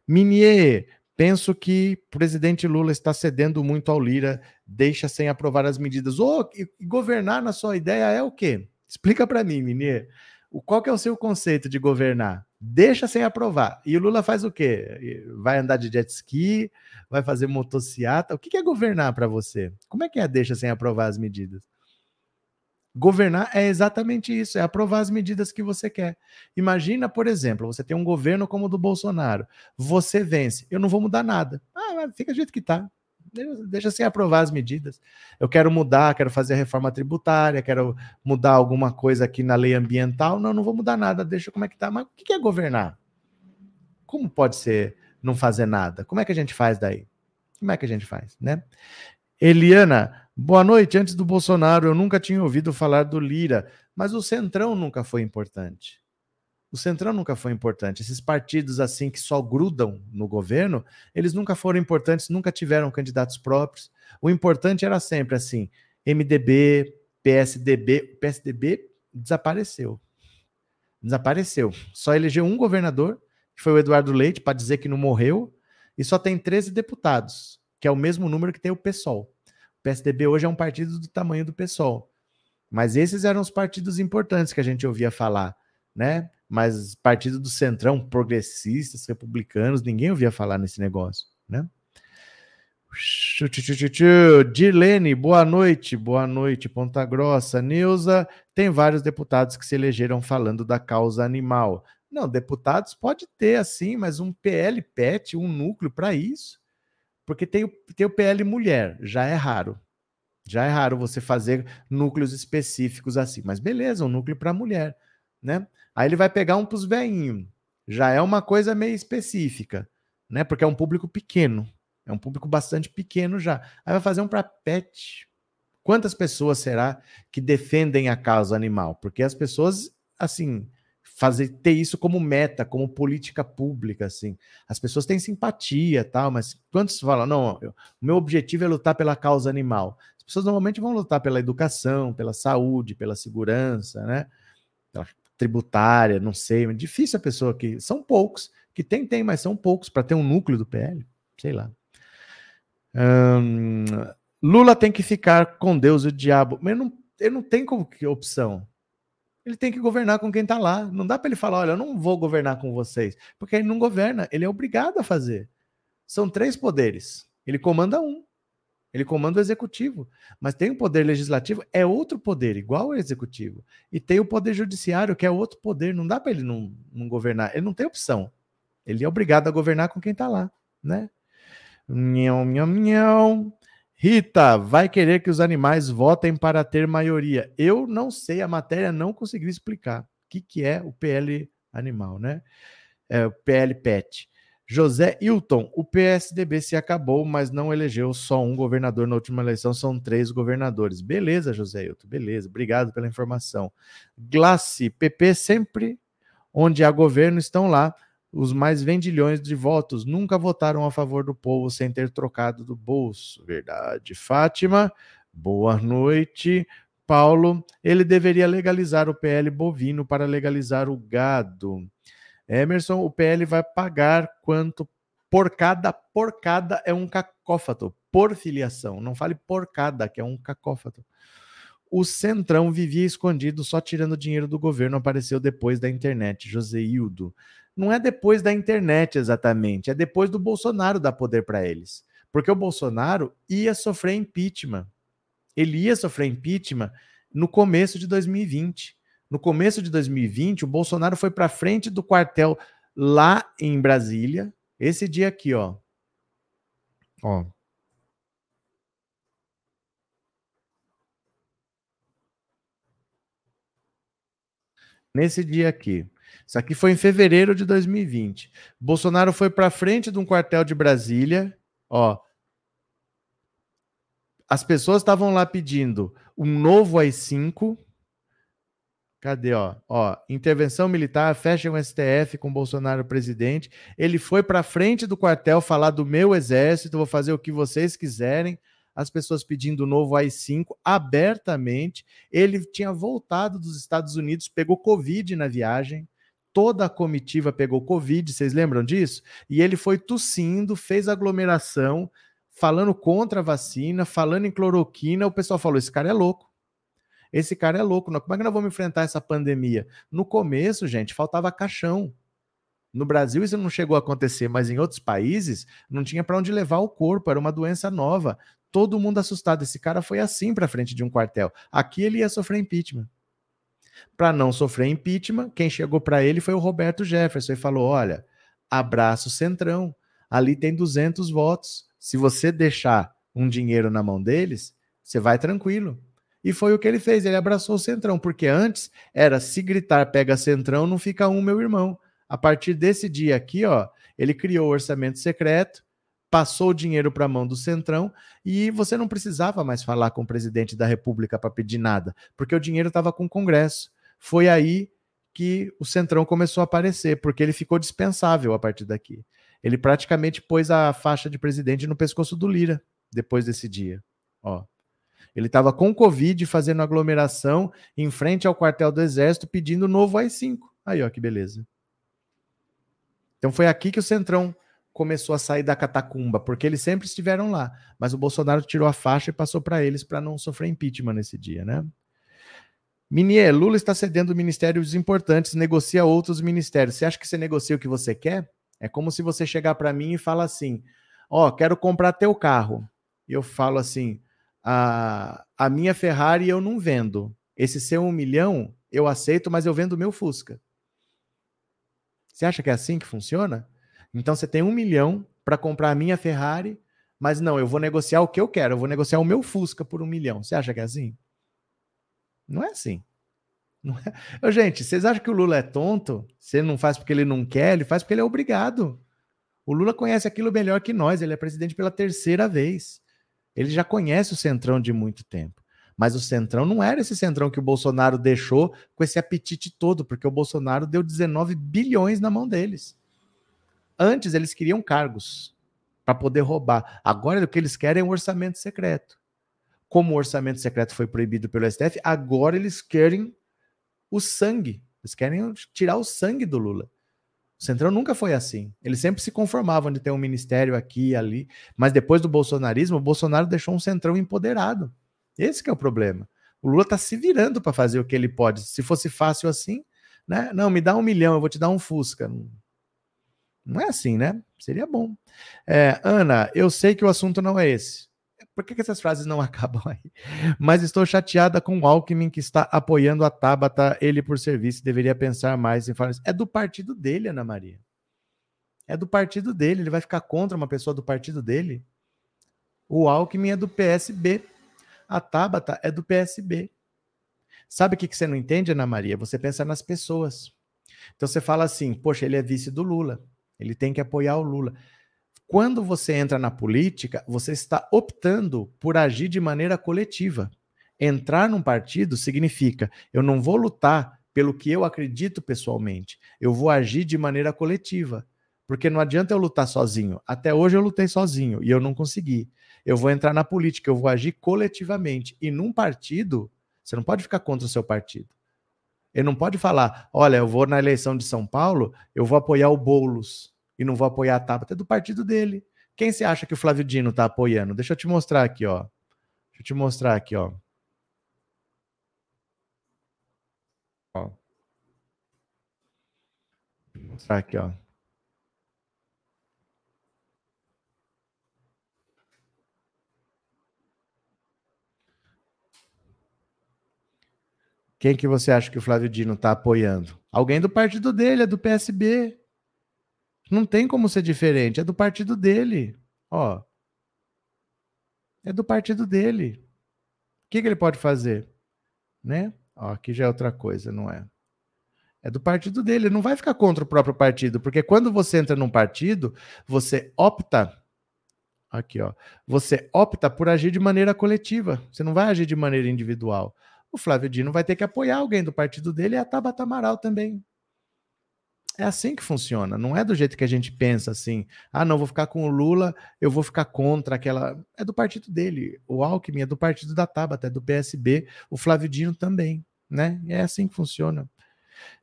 Minier, penso que o presidente Lula está cedendo muito ao Lira, deixa sem aprovar as medidas. Ou governar na sua ideia é o quê? Explica para mim, Minier. Qual que é o seu conceito de governar? Deixa sem aprovar. E o Lula faz o quê? Vai andar de jet ski? Vai fazer motociata? O que é governar para você? Como é que é deixa sem aprovar as medidas? Governar é exatamente isso, é aprovar as medidas que você quer. Imagina, por exemplo, você tem um governo como o do Bolsonaro, você vence, eu não vou mudar nada. Ah, fica do jeito que tá. Deixa sem aprovar as medidas. Eu quero mudar, quero fazer a reforma tributária, quero mudar alguma coisa aqui na lei ambiental. Não, não vou mudar nada, deixa como é que tá. Mas o que é governar? Como pode ser não fazer nada? Como é que a gente faz daí? Como é que a gente faz, né? Eliana, boa noite. Antes do Bolsonaro, eu nunca tinha ouvido falar do Lira, mas o Centrão nunca foi importante. O Centrão nunca foi importante. Esses partidos assim que só grudam no governo, eles nunca foram importantes, nunca tiveram candidatos próprios. O importante era sempre assim: MDB, PSDB. O PSDB desapareceu. Desapareceu. Só elegeu um governador, que foi o Eduardo Leite, para dizer que não morreu, e só tem 13 deputados que é o mesmo número que tem o PSOL. O PSDB hoje é um partido do tamanho do PSOL. Mas esses eram os partidos importantes que a gente ouvia falar, né? Mas partido do Centrão, progressistas, republicanos, ninguém ouvia falar nesse negócio, né? Dirlene, boa noite, boa noite, Ponta Grossa. Neuza, tem vários deputados que se elegeram falando da causa animal. Não, deputados pode ter assim, mas um PL PET, um núcleo para isso. Porque tem o, tem o PL mulher, já é raro. Já é raro você fazer núcleos específicos assim. Mas beleza, um núcleo para mulher, né? Aí ele vai pegar um para os veinhos. Já é uma coisa meio específica, né? Porque é um público pequeno. É um público bastante pequeno já. Aí vai fazer um para pet. Quantas pessoas será que defendem a causa animal? Porque as pessoas, assim, fazer ter isso como meta, como política pública, assim. As pessoas têm simpatia, tal, mas quando se fala, não, o meu objetivo é lutar pela causa animal. As pessoas normalmente vão lutar pela educação, pela saúde, pela segurança, né? Pela tributária, não sei, é difícil a pessoa que são poucos que tem tem, mas são poucos para ter um núcleo do PL, sei lá. Hum, Lula tem que ficar com Deus e o diabo, mas não, ele não tem como que opção ele tem que governar com quem está lá. Não dá para ele falar, olha, eu não vou governar com vocês, porque ele não governa, ele é obrigado a fazer. São três poderes. Ele comanda um. Ele comanda o executivo, mas tem o poder legislativo, é outro poder, igual ao executivo. E tem o poder judiciário, que é outro poder. Não dá para ele não, não governar. Ele não tem opção. Ele é obrigado a governar com quem está lá, né? Nhão, nhão, nhão. Rita, vai querer que os animais votem para ter maioria. Eu não sei, a matéria não conseguiu explicar o que, que é o PL animal, né? É, o PL PET. José Hilton, o PSDB se acabou, mas não elegeu só um governador na última eleição, são três governadores. Beleza, José Hilton, beleza, obrigado pela informação. Glace, PP sempre onde há governo estão lá os mais vendilhões de votos nunca votaram a favor do povo sem ter trocado do bolso. Verdade. Fátima, boa noite. Paulo, ele deveria legalizar o PL bovino para legalizar o gado. Emerson, o PL vai pagar quanto por cada porcada é um cacófato. Por filiação. Não fale porcada, que é um cacófato. O Centrão vivia escondido, só tirando dinheiro do governo, apareceu depois da internet. José Hildo não é depois da internet exatamente, é depois do Bolsonaro dar poder para eles. Porque o Bolsonaro ia sofrer impeachment. Ele ia sofrer impeachment no começo de 2020. No começo de 2020, o Bolsonaro foi para frente do quartel lá em Brasília. Esse dia aqui, ó. Ó. Nesse dia aqui. Isso aqui foi em fevereiro de 2020. Bolsonaro foi para frente de um quartel de Brasília, ó. As pessoas estavam lá pedindo um novo AI-5, Cadê, ó? Ó, intervenção militar, fecha o STF com Bolsonaro presidente. Ele foi para frente do quartel falar do meu exército, vou fazer o que vocês quiserem. As pessoas pedindo o novo AI-5 abertamente. Ele tinha voltado dos Estados Unidos, pegou Covid na viagem. Toda a comitiva pegou Covid, vocês lembram disso? E ele foi tossindo, fez aglomeração, falando contra a vacina, falando em cloroquina. O pessoal falou: esse cara é louco. Esse cara é louco. Como é que nós vamos enfrentar essa pandemia? No começo, gente, faltava caixão. No Brasil isso não chegou a acontecer, mas em outros países não tinha para onde levar o corpo, era uma doença nova. Todo mundo assustado. Esse cara foi assim para frente de um quartel. Aqui ele ia sofrer impeachment. Para não sofrer impeachment, quem chegou para ele foi o Roberto Jefferson e falou: "Olha, abraço Centrão. Ali tem 200 votos. Se você deixar um dinheiro na mão deles, você vai tranquilo. E foi o que ele fez, ele abraçou o Centrão, porque antes era se gritar pega Centrão, não fica um, meu irmão. A partir desse dia aqui, ó, ele criou o orçamento secreto, passou o dinheiro para a mão do Centrão e você não precisava mais falar com o presidente da República para pedir nada, porque o dinheiro estava com o Congresso. Foi aí que o Centrão começou a aparecer, porque ele ficou dispensável a partir daqui. Ele praticamente pôs a faixa de presidente no pescoço do Lira depois desse dia. Ó. Ele estava com Covid, fazendo aglomeração em frente ao quartel do Exército, pedindo novo AI-5. Aí, ó, que beleza. Então foi aqui que o Centrão começou a sair da catacumba, porque eles sempre estiveram lá. Mas o Bolsonaro tirou a faixa e passou para eles para não sofrer impeachment nesse dia, né? Minier, Lula está cedendo ministérios importantes, negocia outros ministérios. Você acha que você negocia o que você quer? É como se você chegar para mim e falar assim: Ó, oh, quero comprar teu carro. E eu falo assim: a, a minha Ferrari eu não vendo. Esse seu um milhão eu aceito, mas eu vendo o meu Fusca. Você acha que é assim que funciona? Então você tem um milhão para comprar a minha Ferrari, mas não, eu vou negociar o que eu quero, eu vou negociar o meu Fusca por um milhão. Você acha que é assim? Não é assim. Não é... Gente, vocês acham que o Lula é tonto? Se ele não faz porque ele não quer, ele faz porque ele é obrigado. O Lula conhece aquilo melhor que nós, ele é presidente pela terceira vez. Ele já conhece o Centrão de muito tempo. Mas o Centrão não era esse Centrão que o Bolsonaro deixou com esse apetite todo, porque o Bolsonaro deu 19 bilhões na mão deles. Antes eles queriam cargos para poder roubar. Agora o que eles querem é um orçamento secreto. Como o orçamento secreto foi proibido pelo STF, agora eles querem o sangue. Eles querem tirar o sangue do Lula. O Centrão nunca foi assim. Eles sempre se conformavam de ter um ministério aqui e ali. Mas depois do bolsonarismo, o Bolsonaro deixou um Centrão empoderado. Esse é o problema. O Lula está se virando para fazer o que ele pode. Se fosse fácil assim, né? Não, me dá um milhão, eu vou te dar um Fusca. Não é assim, né? Seria bom. É, Ana, eu sei que o assunto não é esse. Por que, que essas frases não [laughs] acabam aí? Mas estou chateada com o Alckmin que está apoiando a Tabata, ele por serviço, deveria pensar mais em falar. É do partido dele, Ana Maria. É do partido dele, ele vai ficar contra uma pessoa do partido dele. O Alckmin é do PSB. A Tabata é do PSB. Sabe o que você não entende, Ana Maria? Você pensa nas pessoas. Então você fala assim: poxa, ele é vice do Lula, ele tem que apoiar o Lula. Quando você entra na política, você está optando por agir de maneira coletiva. Entrar num partido significa eu não vou lutar pelo que eu acredito pessoalmente, eu vou agir de maneira coletiva. Porque não adianta eu lutar sozinho. Até hoje eu lutei sozinho e eu não consegui. Eu vou entrar na política, eu vou agir coletivamente. E num partido, você não pode ficar contra o seu partido. Ele não pode falar: olha, eu vou na eleição de São Paulo, eu vou apoiar o Boulos e não vou apoiar a Tabata, é do partido dele. Quem você acha que o Flávio Dino está apoiando? Deixa eu te mostrar aqui, ó. Deixa eu te mostrar aqui, ó. ó. Aqui, ó. Quem que você acha que o Flávio Dino está apoiando? Alguém do partido dele, é do PSB. Não tem como ser diferente. É do partido dele. Ó. É do partido dele. O que, que ele pode fazer? Né? Ó, aqui já é outra coisa, não é? É do partido dele. Ele não vai ficar contra o próprio partido, porque quando você entra num partido, você opta. Aqui, ó. Você opta por agir de maneira coletiva. Você não vai agir de maneira individual. O Flávio Dino vai ter que apoiar alguém do partido dele e a Tabata Amaral também. É assim que funciona, não é do jeito que a gente pensa assim. Ah, não, vou ficar com o Lula, eu vou ficar contra aquela. É do partido dele. O Alckmin é do partido da Tabata, é do PSB. O Flávio Dino também, né? É assim que funciona.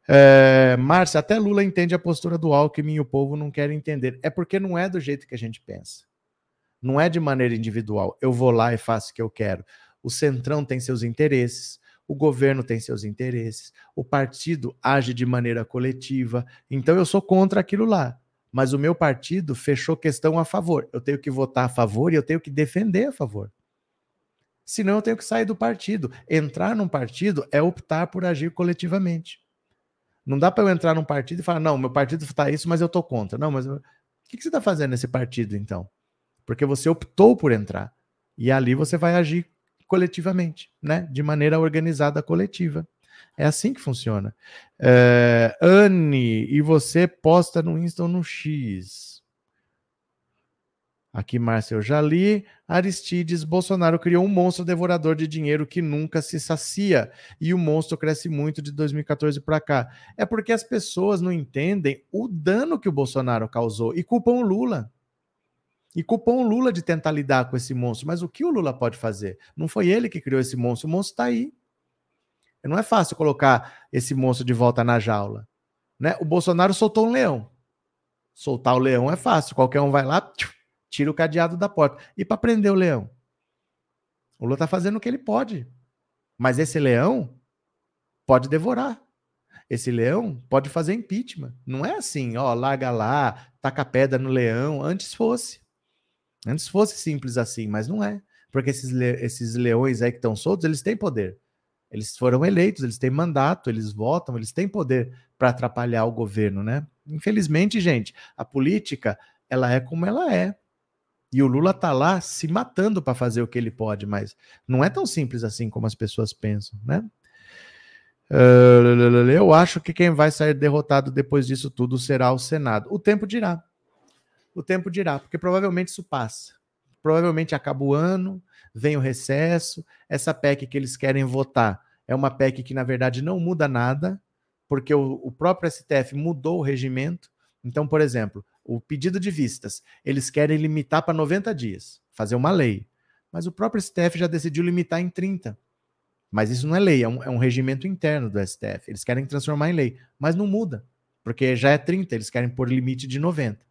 É, Márcia, até Lula entende a postura do Alckmin e o povo não quer entender. É porque não é do jeito que a gente pensa. Não é de maneira individual. Eu vou lá e faço o que eu quero. O Centrão tem seus interesses, o governo tem seus interesses, o partido age de maneira coletiva. Então eu sou contra aquilo lá. Mas o meu partido fechou questão a favor. Eu tenho que votar a favor e eu tenho que defender a favor. Senão eu tenho que sair do partido. Entrar num partido é optar por agir coletivamente. Não dá para eu entrar num partido e falar, não, meu partido está isso, mas eu tô contra. Não, mas o que, que você está fazendo nesse partido então? Porque você optou por entrar. E ali você vai agir coletivamente, né? De maneira organizada coletiva. É assim que funciona. É, Anne, e você posta no Insta ou no X? Aqui, Márcia, eu já li. Aristides, Bolsonaro criou um monstro devorador de dinheiro que nunca se sacia. E o monstro cresce muito de 2014 para cá. É porque as pessoas não entendem o dano que o Bolsonaro causou e culpam o Lula. E culpam o Lula de tentar lidar com esse monstro. Mas o que o Lula pode fazer? Não foi ele que criou esse monstro, o monstro está aí. Não é fácil colocar esse monstro de volta na jaula. Né? O Bolsonaro soltou um leão. Soltar o leão é fácil. Qualquer um vai lá, tira o cadeado da porta. E para prender o leão? O Lula está fazendo o que ele pode. Mas esse leão pode devorar. Esse leão pode fazer impeachment. Não é assim, ó, larga lá, taca pedra no leão. Antes fosse. Antes fosse simples assim, mas não é. Porque esses, le esses leões aí que estão soltos, eles têm poder. Eles foram eleitos, eles têm mandato, eles votam, eles têm poder para atrapalhar o governo, né? Infelizmente, gente, a política, ela é como ela é. E o Lula tá lá se matando para fazer o que ele pode, mas não é tão simples assim como as pessoas pensam, né? Eu acho que quem vai sair derrotado depois disso tudo será o Senado. O tempo dirá o tempo dirá, porque provavelmente isso passa. Provavelmente acaba o ano, vem o recesso, essa PEC que eles querem votar é uma PEC que, na verdade, não muda nada, porque o, o próprio STF mudou o regimento. Então, por exemplo, o pedido de vistas, eles querem limitar para 90 dias, fazer uma lei. Mas o próprio STF já decidiu limitar em 30. Mas isso não é lei, é um, é um regimento interno do STF. Eles querem transformar em lei, mas não muda, porque já é 30, eles querem pôr limite de 90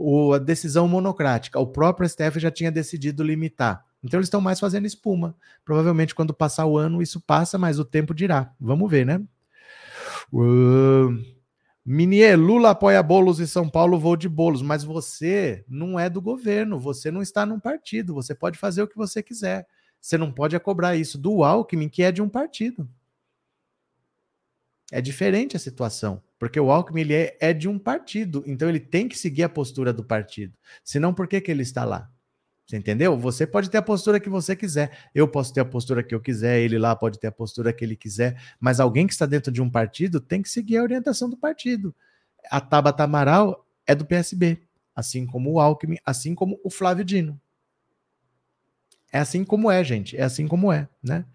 o, a decisão monocrática. O próprio STF já tinha decidido limitar. Então eles estão mais fazendo espuma. Provavelmente quando passar o ano isso passa, mas o tempo dirá. Vamos ver, né? Uh, Minier, Lula apoia bolos em São Paulo, vou de bolos. Mas você não é do governo, você não está num partido, você pode fazer o que você quiser. Você não pode cobrar isso do Alckmin, que é de um partido. É diferente a situação, porque o Alckmin ele é, é, de um partido, então ele tem que seguir a postura do partido. Senão, por que, que ele está lá? Você entendeu? Você pode ter a postura que você quiser, eu posso ter a postura que eu quiser, ele lá pode ter a postura que ele quiser, mas alguém que está dentro de um partido tem que seguir a orientação do partido. A Tabata Amaral é do PSB, assim como o Alckmin, assim como o Flávio Dino. É assim como é, gente, é assim como é, né?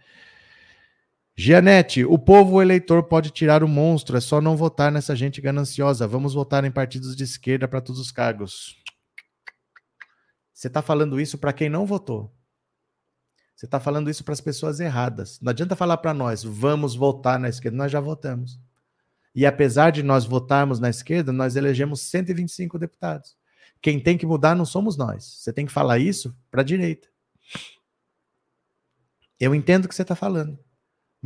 Gianete, o povo eleitor pode tirar o monstro, é só não votar nessa gente gananciosa. Vamos votar em partidos de esquerda para todos os cargos. Você está falando isso para quem não votou. Você está falando isso para as pessoas erradas. Não adianta falar para nós, vamos votar na esquerda. Nós já votamos. E apesar de nós votarmos na esquerda, nós elegemos 125 deputados. Quem tem que mudar não somos nós. Você tem que falar isso para a direita. Eu entendo o que você está falando.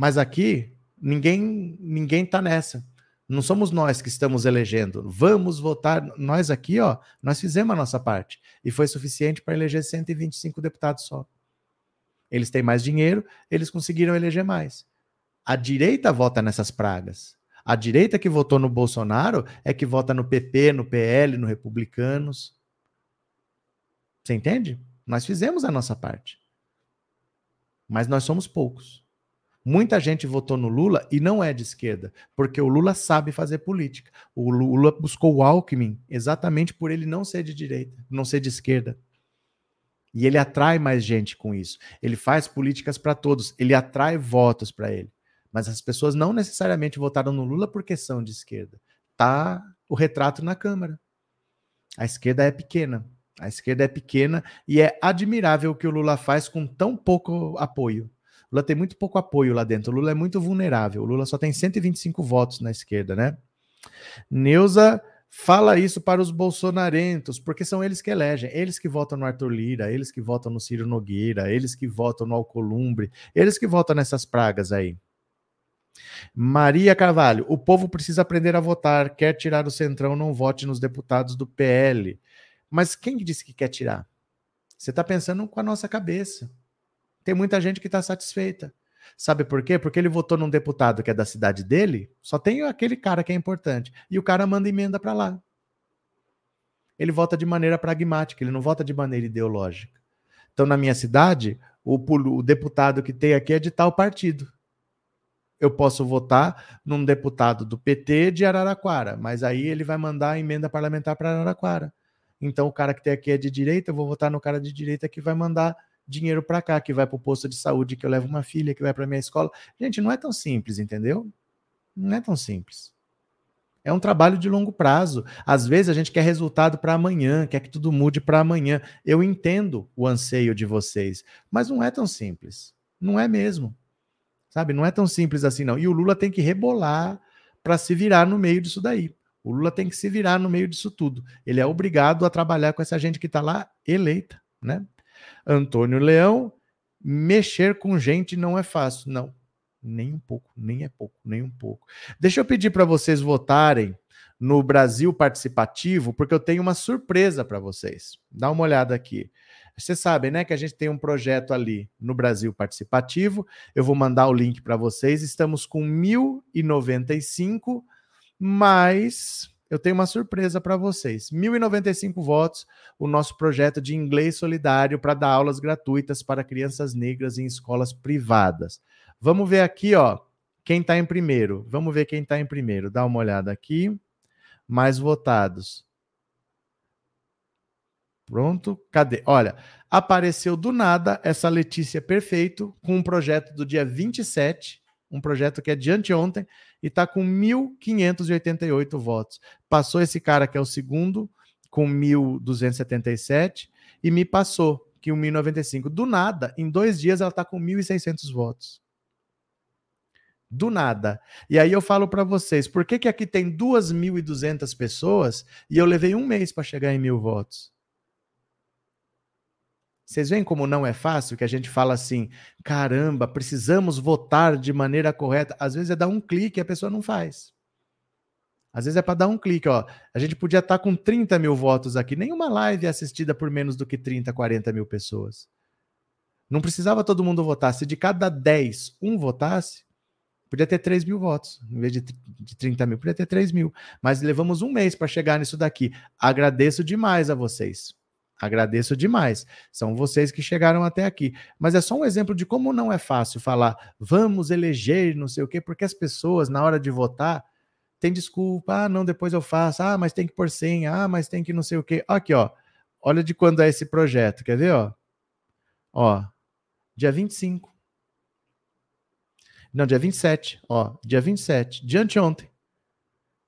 Mas aqui ninguém ninguém está nessa. Não somos nós que estamos elegendo. Vamos votar. Nós aqui, ó, nós fizemos a nossa parte e foi suficiente para eleger 125 deputados só. Eles têm mais dinheiro, eles conseguiram eleger mais. A direita vota nessas pragas. A direita que votou no Bolsonaro é que vota no PP, no PL, no Republicanos. Você entende? Nós fizemos a nossa parte. Mas nós somos poucos. Muita gente votou no Lula e não é de esquerda, porque o Lula sabe fazer política. O Lula buscou o Alckmin exatamente por ele não ser de direita, não ser de esquerda. E ele atrai mais gente com isso. Ele faz políticas para todos, ele atrai votos para ele. Mas as pessoas não necessariamente votaram no Lula porque são de esquerda. Tá o retrato na Câmara. A esquerda é pequena. A esquerda é pequena e é admirável o que o Lula faz com tão pouco apoio. Lula tem muito pouco apoio lá dentro. O Lula é muito vulnerável. O Lula só tem 125 votos na esquerda, né? Neuza fala isso para os bolsonarentos, porque são eles que elegem, eles que votam no Arthur Lira, eles que votam no Ciro Nogueira, eles que votam no Alcolumbre, eles que votam nessas pragas aí. Maria Carvalho, o povo precisa aprender a votar, quer tirar o Centrão, não vote nos deputados do PL. Mas quem disse que quer tirar? Você está pensando com a nossa cabeça. Tem muita gente que está satisfeita. Sabe por quê? Porque ele votou num deputado que é da cidade dele, só tem aquele cara que é importante. E o cara manda emenda para lá. Ele vota de maneira pragmática, ele não vota de maneira ideológica. Então, na minha cidade, o, o deputado que tem aqui é de tal partido. Eu posso votar num deputado do PT de Araraquara, mas aí ele vai mandar a emenda parlamentar para Araraquara. Então, o cara que tem aqui é de direita, eu vou votar no cara de direita que vai mandar dinheiro para cá, que vai para o posto de saúde, que eu levo uma filha, que vai para minha escola. Gente, não é tão simples, entendeu? Não é tão simples. É um trabalho de longo prazo. Às vezes a gente quer resultado para amanhã, quer que tudo mude para amanhã. Eu entendo o anseio de vocês, mas não é tão simples. Não é mesmo. Sabe? Não é tão simples assim, não. E o Lula tem que rebolar para se virar no meio disso daí. O Lula tem que se virar no meio disso tudo. Ele é obrigado a trabalhar com essa gente que está lá eleita, né? Antônio Leão, mexer com gente não é fácil. Não, nem um pouco, nem é pouco, nem um pouco. Deixa eu pedir para vocês votarem no Brasil Participativo, porque eu tenho uma surpresa para vocês. Dá uma olhada aqui. Vocês sabem, né, que a gente tem um projeto ali no Brasil Participativo. Eu vou mandar o link para vocês. Estamos com 1095, mas eu tenho uma surpresa para vocês. 1.095 votos, o nosso projeto de inglês solidário para dar aulas gratuitas para crianças negras em escolas privadas. Vamos ver aqui, ó, quem está em primeiro. Vamos ver quem está em primeiro. Dá uma olhada aqui. Mais votados. Pronto, cadê? Olha, apareceu do nada essa Letícia Perfeito com um projeto do dia 27, um projeto que é de anteontem, e está com 1.588 votos. Passou esse cara que é o segundo, com 1.277, e me passou, que 1.095. Do nada, em dois dias, ela está com 1.600 votos. Do nada. E aí eu falo para vocês, por que, que aqui tem 2.200 pessoas e eu levei um mês para chegar em mil votos? Vocês veem como não é fácil que a gente fala assim, caramba, precisamos votar de maneira correta. Às vezes é dar um clique e a pessoa não faz. Às vezes é para dar um clique, ó. A gente podia estar tá com 30 mil votos aqui. Nenhuma live é assistida por menos do que 30, 40 mil pessoas. Não precisava todo mundo votar. Se de cada 10 um votasse, podia ter 3 mil votos. Em vez de, de 30 mil, podia ter 3 mil. Mas levamos um mês para chegar nisso daqui. Agradeço demais a vocês. Agradeço demais. São vocês que chegaram até aqui. Mas é só um exemplo de como não é fácil falar, vamos eleger, não sei o quê, porque as pessoas, na hora de votar, têm desculpa. Ah, não, depois eu faço. Ah, mas tem que pôr senha. Ah, mas tem que não sei o quê. Aqui, ó. Olha de quando é esse projeto. Quer ver, ó? Ó, dia 25. Não, dia 27. Ó, dia 27. De anteontem.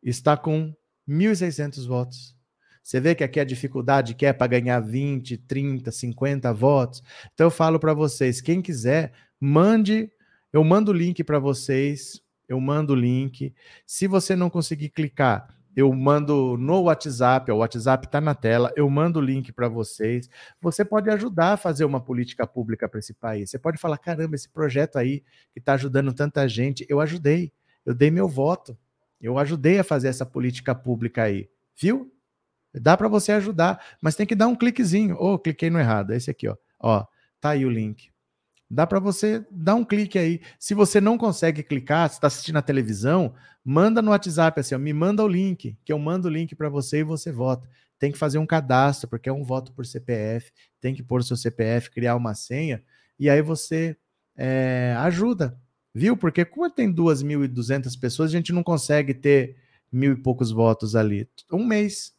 Está com 1.600 votos. Você vê que aqui a dificuldade que é para ganhar 20, 30, 50 votos. Então eu falo para vocês, quem quiser, mande, eu mando o link para vocês, eu mando o link. Se você não conseguir clicar, eu mando no WhatsApp, o WhatsApp está na tela, eu mando o link para vocês. Você pode ajudar a fazer uma política pública para esse país. Você pode falar: caramba, esse projeto aí que está ajudando tanta gente, eu ajudei, eu dei meu voto, eu ajudei a fazer essa política pública aí, viu? Dá para você ajudar, mas tem que dar um cliquezinho. Oh, cliquei no errado. É esse aqui, ó. Ó, tá aí o link. Dá para você dar um clique aí. Se você não consegue clicar, se está assistindo a televisão, manda no WhatsApp assim, ó, me manda o link, que eu mando o link para você e você vota. Tem que fazer um cadastro, porque é um voto por CPF, tem que pôr o seu CPF, criar uma senha, e aí você é, ajuda, viu? Porque como tem 2.200 pessoas, a gente não consegue ter mil e poucos votos ali. Um mês,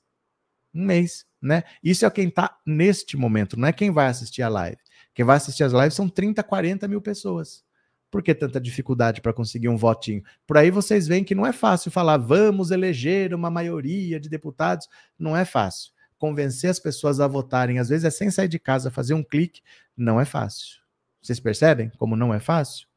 Um mês, né? Isso é quem está neste momento, não é quem vai assistir a live. Quem vai assistir as lives são 30, 40 mil pessoas. Por que tanta dificuldade para conseguir um votinho? Por aí vocês veem que não é fácil falar, vamos eleger uma maioria de deputados. Não é fácil. Convencer as pessoas a votarem, às vezes é sem sair de casa, fazer um clique, não é fácil. Vocês percebem como não é fácil?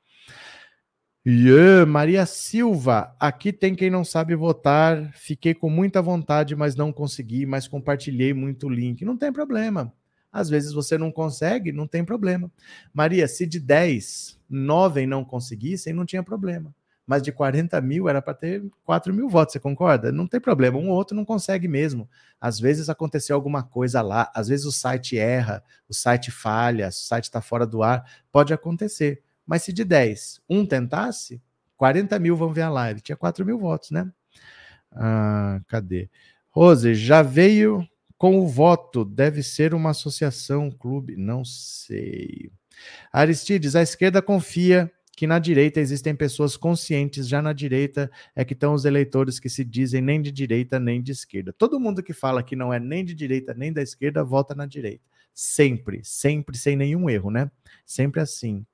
Yeah, Maria Silva, aqui tem quem não sabe votar. Fiquei com muita vontade, mas não consegui, mas compartilhei muito o link. Não tem problema. Às vezes você não consegue, não tem problema. Maria, se de 10, 9 não conseguissem, não tinha problema. Mas de 40 mil era para ter 4 mil votos, você concorda? Não tem problema, um ou outro não consegue mesmo. Às vezes aconteceu alguma coisa lá, às vezes o site erra, o site falha, o site está fora do ar, pode acontecer. Mas se de 10, um tentasse, 40 mil vão ver a live. Tinha 4 mil votos, né? Ah, cadê? Rose, já veio com o voto, deve ser uma associação, um clube, não sei. Aristides, a esquerda confia que na direita existem pessoas conscientes, já na direita é que estão os eleitores que se dizem nem de direita nem de esquerda. Todo mundo que fala que não é nem de direita nem da esquerda vota na direita. Sempre, sempre, sem nenhum erro, né? Sempre assim.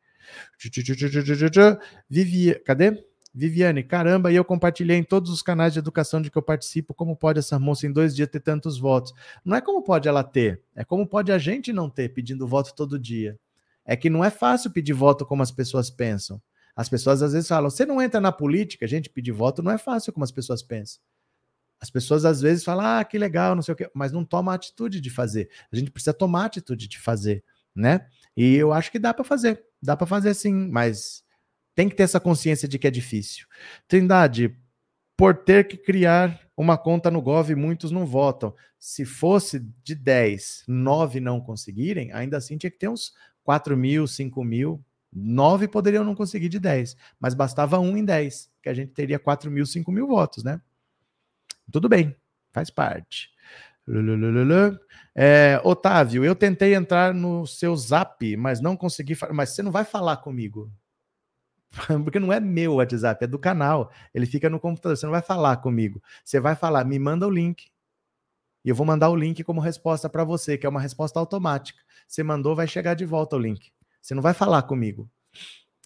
Vivia, cadê? Viviane, caramba, e eu compartilhei em todos os canais de educação de que eu participo. Como pode essa moça em dois dias ter tantos votos? Não é como pode ela ter, é como pode a gente não ter pedindo voto todo dia. É que não é fácil pedir voto como as pessoas pensam. As pessoas às vezes falam: você não entra na política, gente pedir voto não é fácil como as pessoas pensam. As pessoas às vezes falam: ah, que legal, não sei o quê, mas não toma a atitude de fazer. A gente precisa tomar a atitude de fazer, né? E eu acho que dá para fazer, dá para fazer sim, mas tem que ter essa consciência de que é difícil. Trindade, por ter que criar uma conta no Gov, muitos não votam. Se fosse de 10, 9 não conseguirem, ainda assim tinha que ter uns 4 mil, 5 mil. 9 poderiam não conseguir de 10, mas bastava um em 10, que a gente teria 4 mil, 5 mil votos, né? Tudo bem, faz parte. É, Otávio, eu tentei entrar no seu zap, mas não consegui. Mas você não vai falar comigo. Porque não é meu WhatsApp, é do canal. Ele fica no computador. Você não vai falar comigo. Você vai falar, me manda o link. E eu vou mandar o link como resposta para você, que é uma resposta automática. Você mandou, vai chegar de volta o link. Você não vai falar comigo.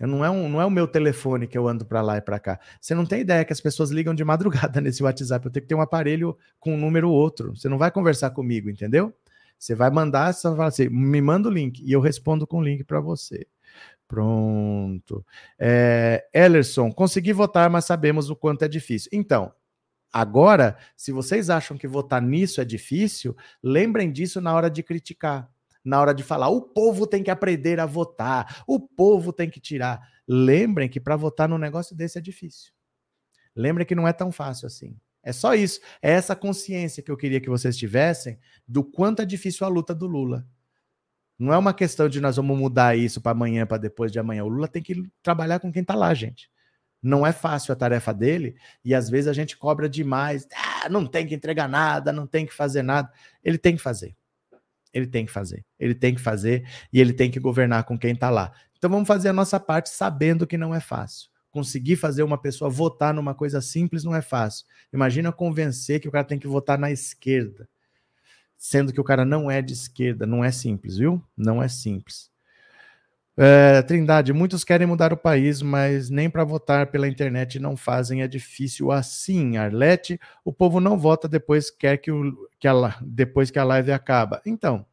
Não é, um, não é o meu telefone que eu ando para lá e para cá. Você não tem ideia que as pessoas ligam de madrugada [laughs] nesse WhatsApp. Eu tenho que ter um aparelho com um número outro. Você não vai conversar comigo, entendeu? Você vai mandar, você vai falar assim, me manda o link e eu respondo com o link para você. Pronto. É, Ellerson, consegui votar, mas sabemos o quanto é difícil. Então, agora, se vocês acham que votar nisso é difícil, lembrem disso na hora de criticar, na hora de falar, o povo tem que aprender a votar, o povo tem que tirar. Lembrem que para votar num negócio desse é difícil. Lembrem que não é tão fácil assim. É só isso. É essa consciência que eu queria que vocês tivessem do quanto é difícil a luta do Lula. Não é uma questão de nós vamos mudar isso para amanhã, para depois de amanhã. O Lula tem que trabalhar com quem está lá, gente. Não é fácil a tarefa dele e às vezes a gente cobra demais. Ah, não tem que entregar nada, não tem que fazer nada. Ele tem que fazer. Ele tem que fazer. Ele tem que fazer e ele tem que governar com quem está lá. Então vamos fazer a nossa parte sabendo que não é fácil. Conseguir fazer uma pessoa votar numa coisa simples não é fácil. Imagina convencer que o cara tem que votar na esquerda sendo que o cara não é de esquerda, não é simples, viu? Não é simples. É, Trindade, muitos querem mudar o país, mas nem para votar pela internet não fazem, é difícil assim. Arlete, o povo não vota depois quer que, o, que a, depois que a live acaba. Então,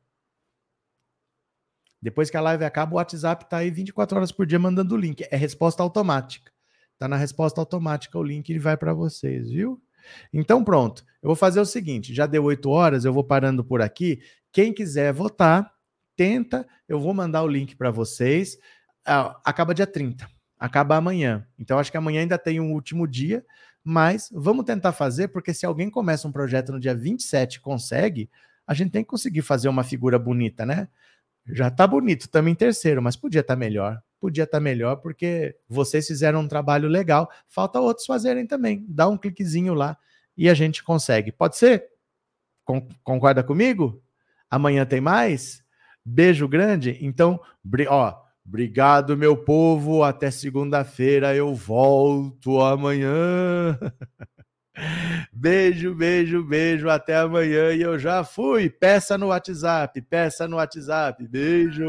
depois que a live acaba, o WhatsApp está aí 24 horas por dia mandando o link. É resposta automática. Está na resposta automática o link e vai para vocês, viu? Então, pronto. Eu vou fazer o seguinte: já deu oito horas, eu vou parando por aqui. Quem quiser votar, tenta. Eu vou mandar o link para vocês. Ah, acaba dia 30, acaba amanhã. Então, acho que amanhã ainda tem um último dia, mas vamos tentar fazer, porque se alguém começa um projeto no dia 27 e consegue, a gente tem que conseguir fazer uma figura bonita, né? Já tá bonito, estamos em terceiro, mas podia estar tá melhor podia estar tá melhor, porque vocês fizeram um trabalho legal, falta outros fazerem também. Dá um cliquezinho lá e a gente consegue. Pode ser? concorda comigo? Amanhã tem mais? Beijo grande. Então, ó, obrigado, meu povo. Até segunda-feira eu volto amanhã. [laughs] Beijo, beijo, beijo. Até amanhã. E eu já fui. Peça no WhatsApp, peça no WhatsApp. Beijo.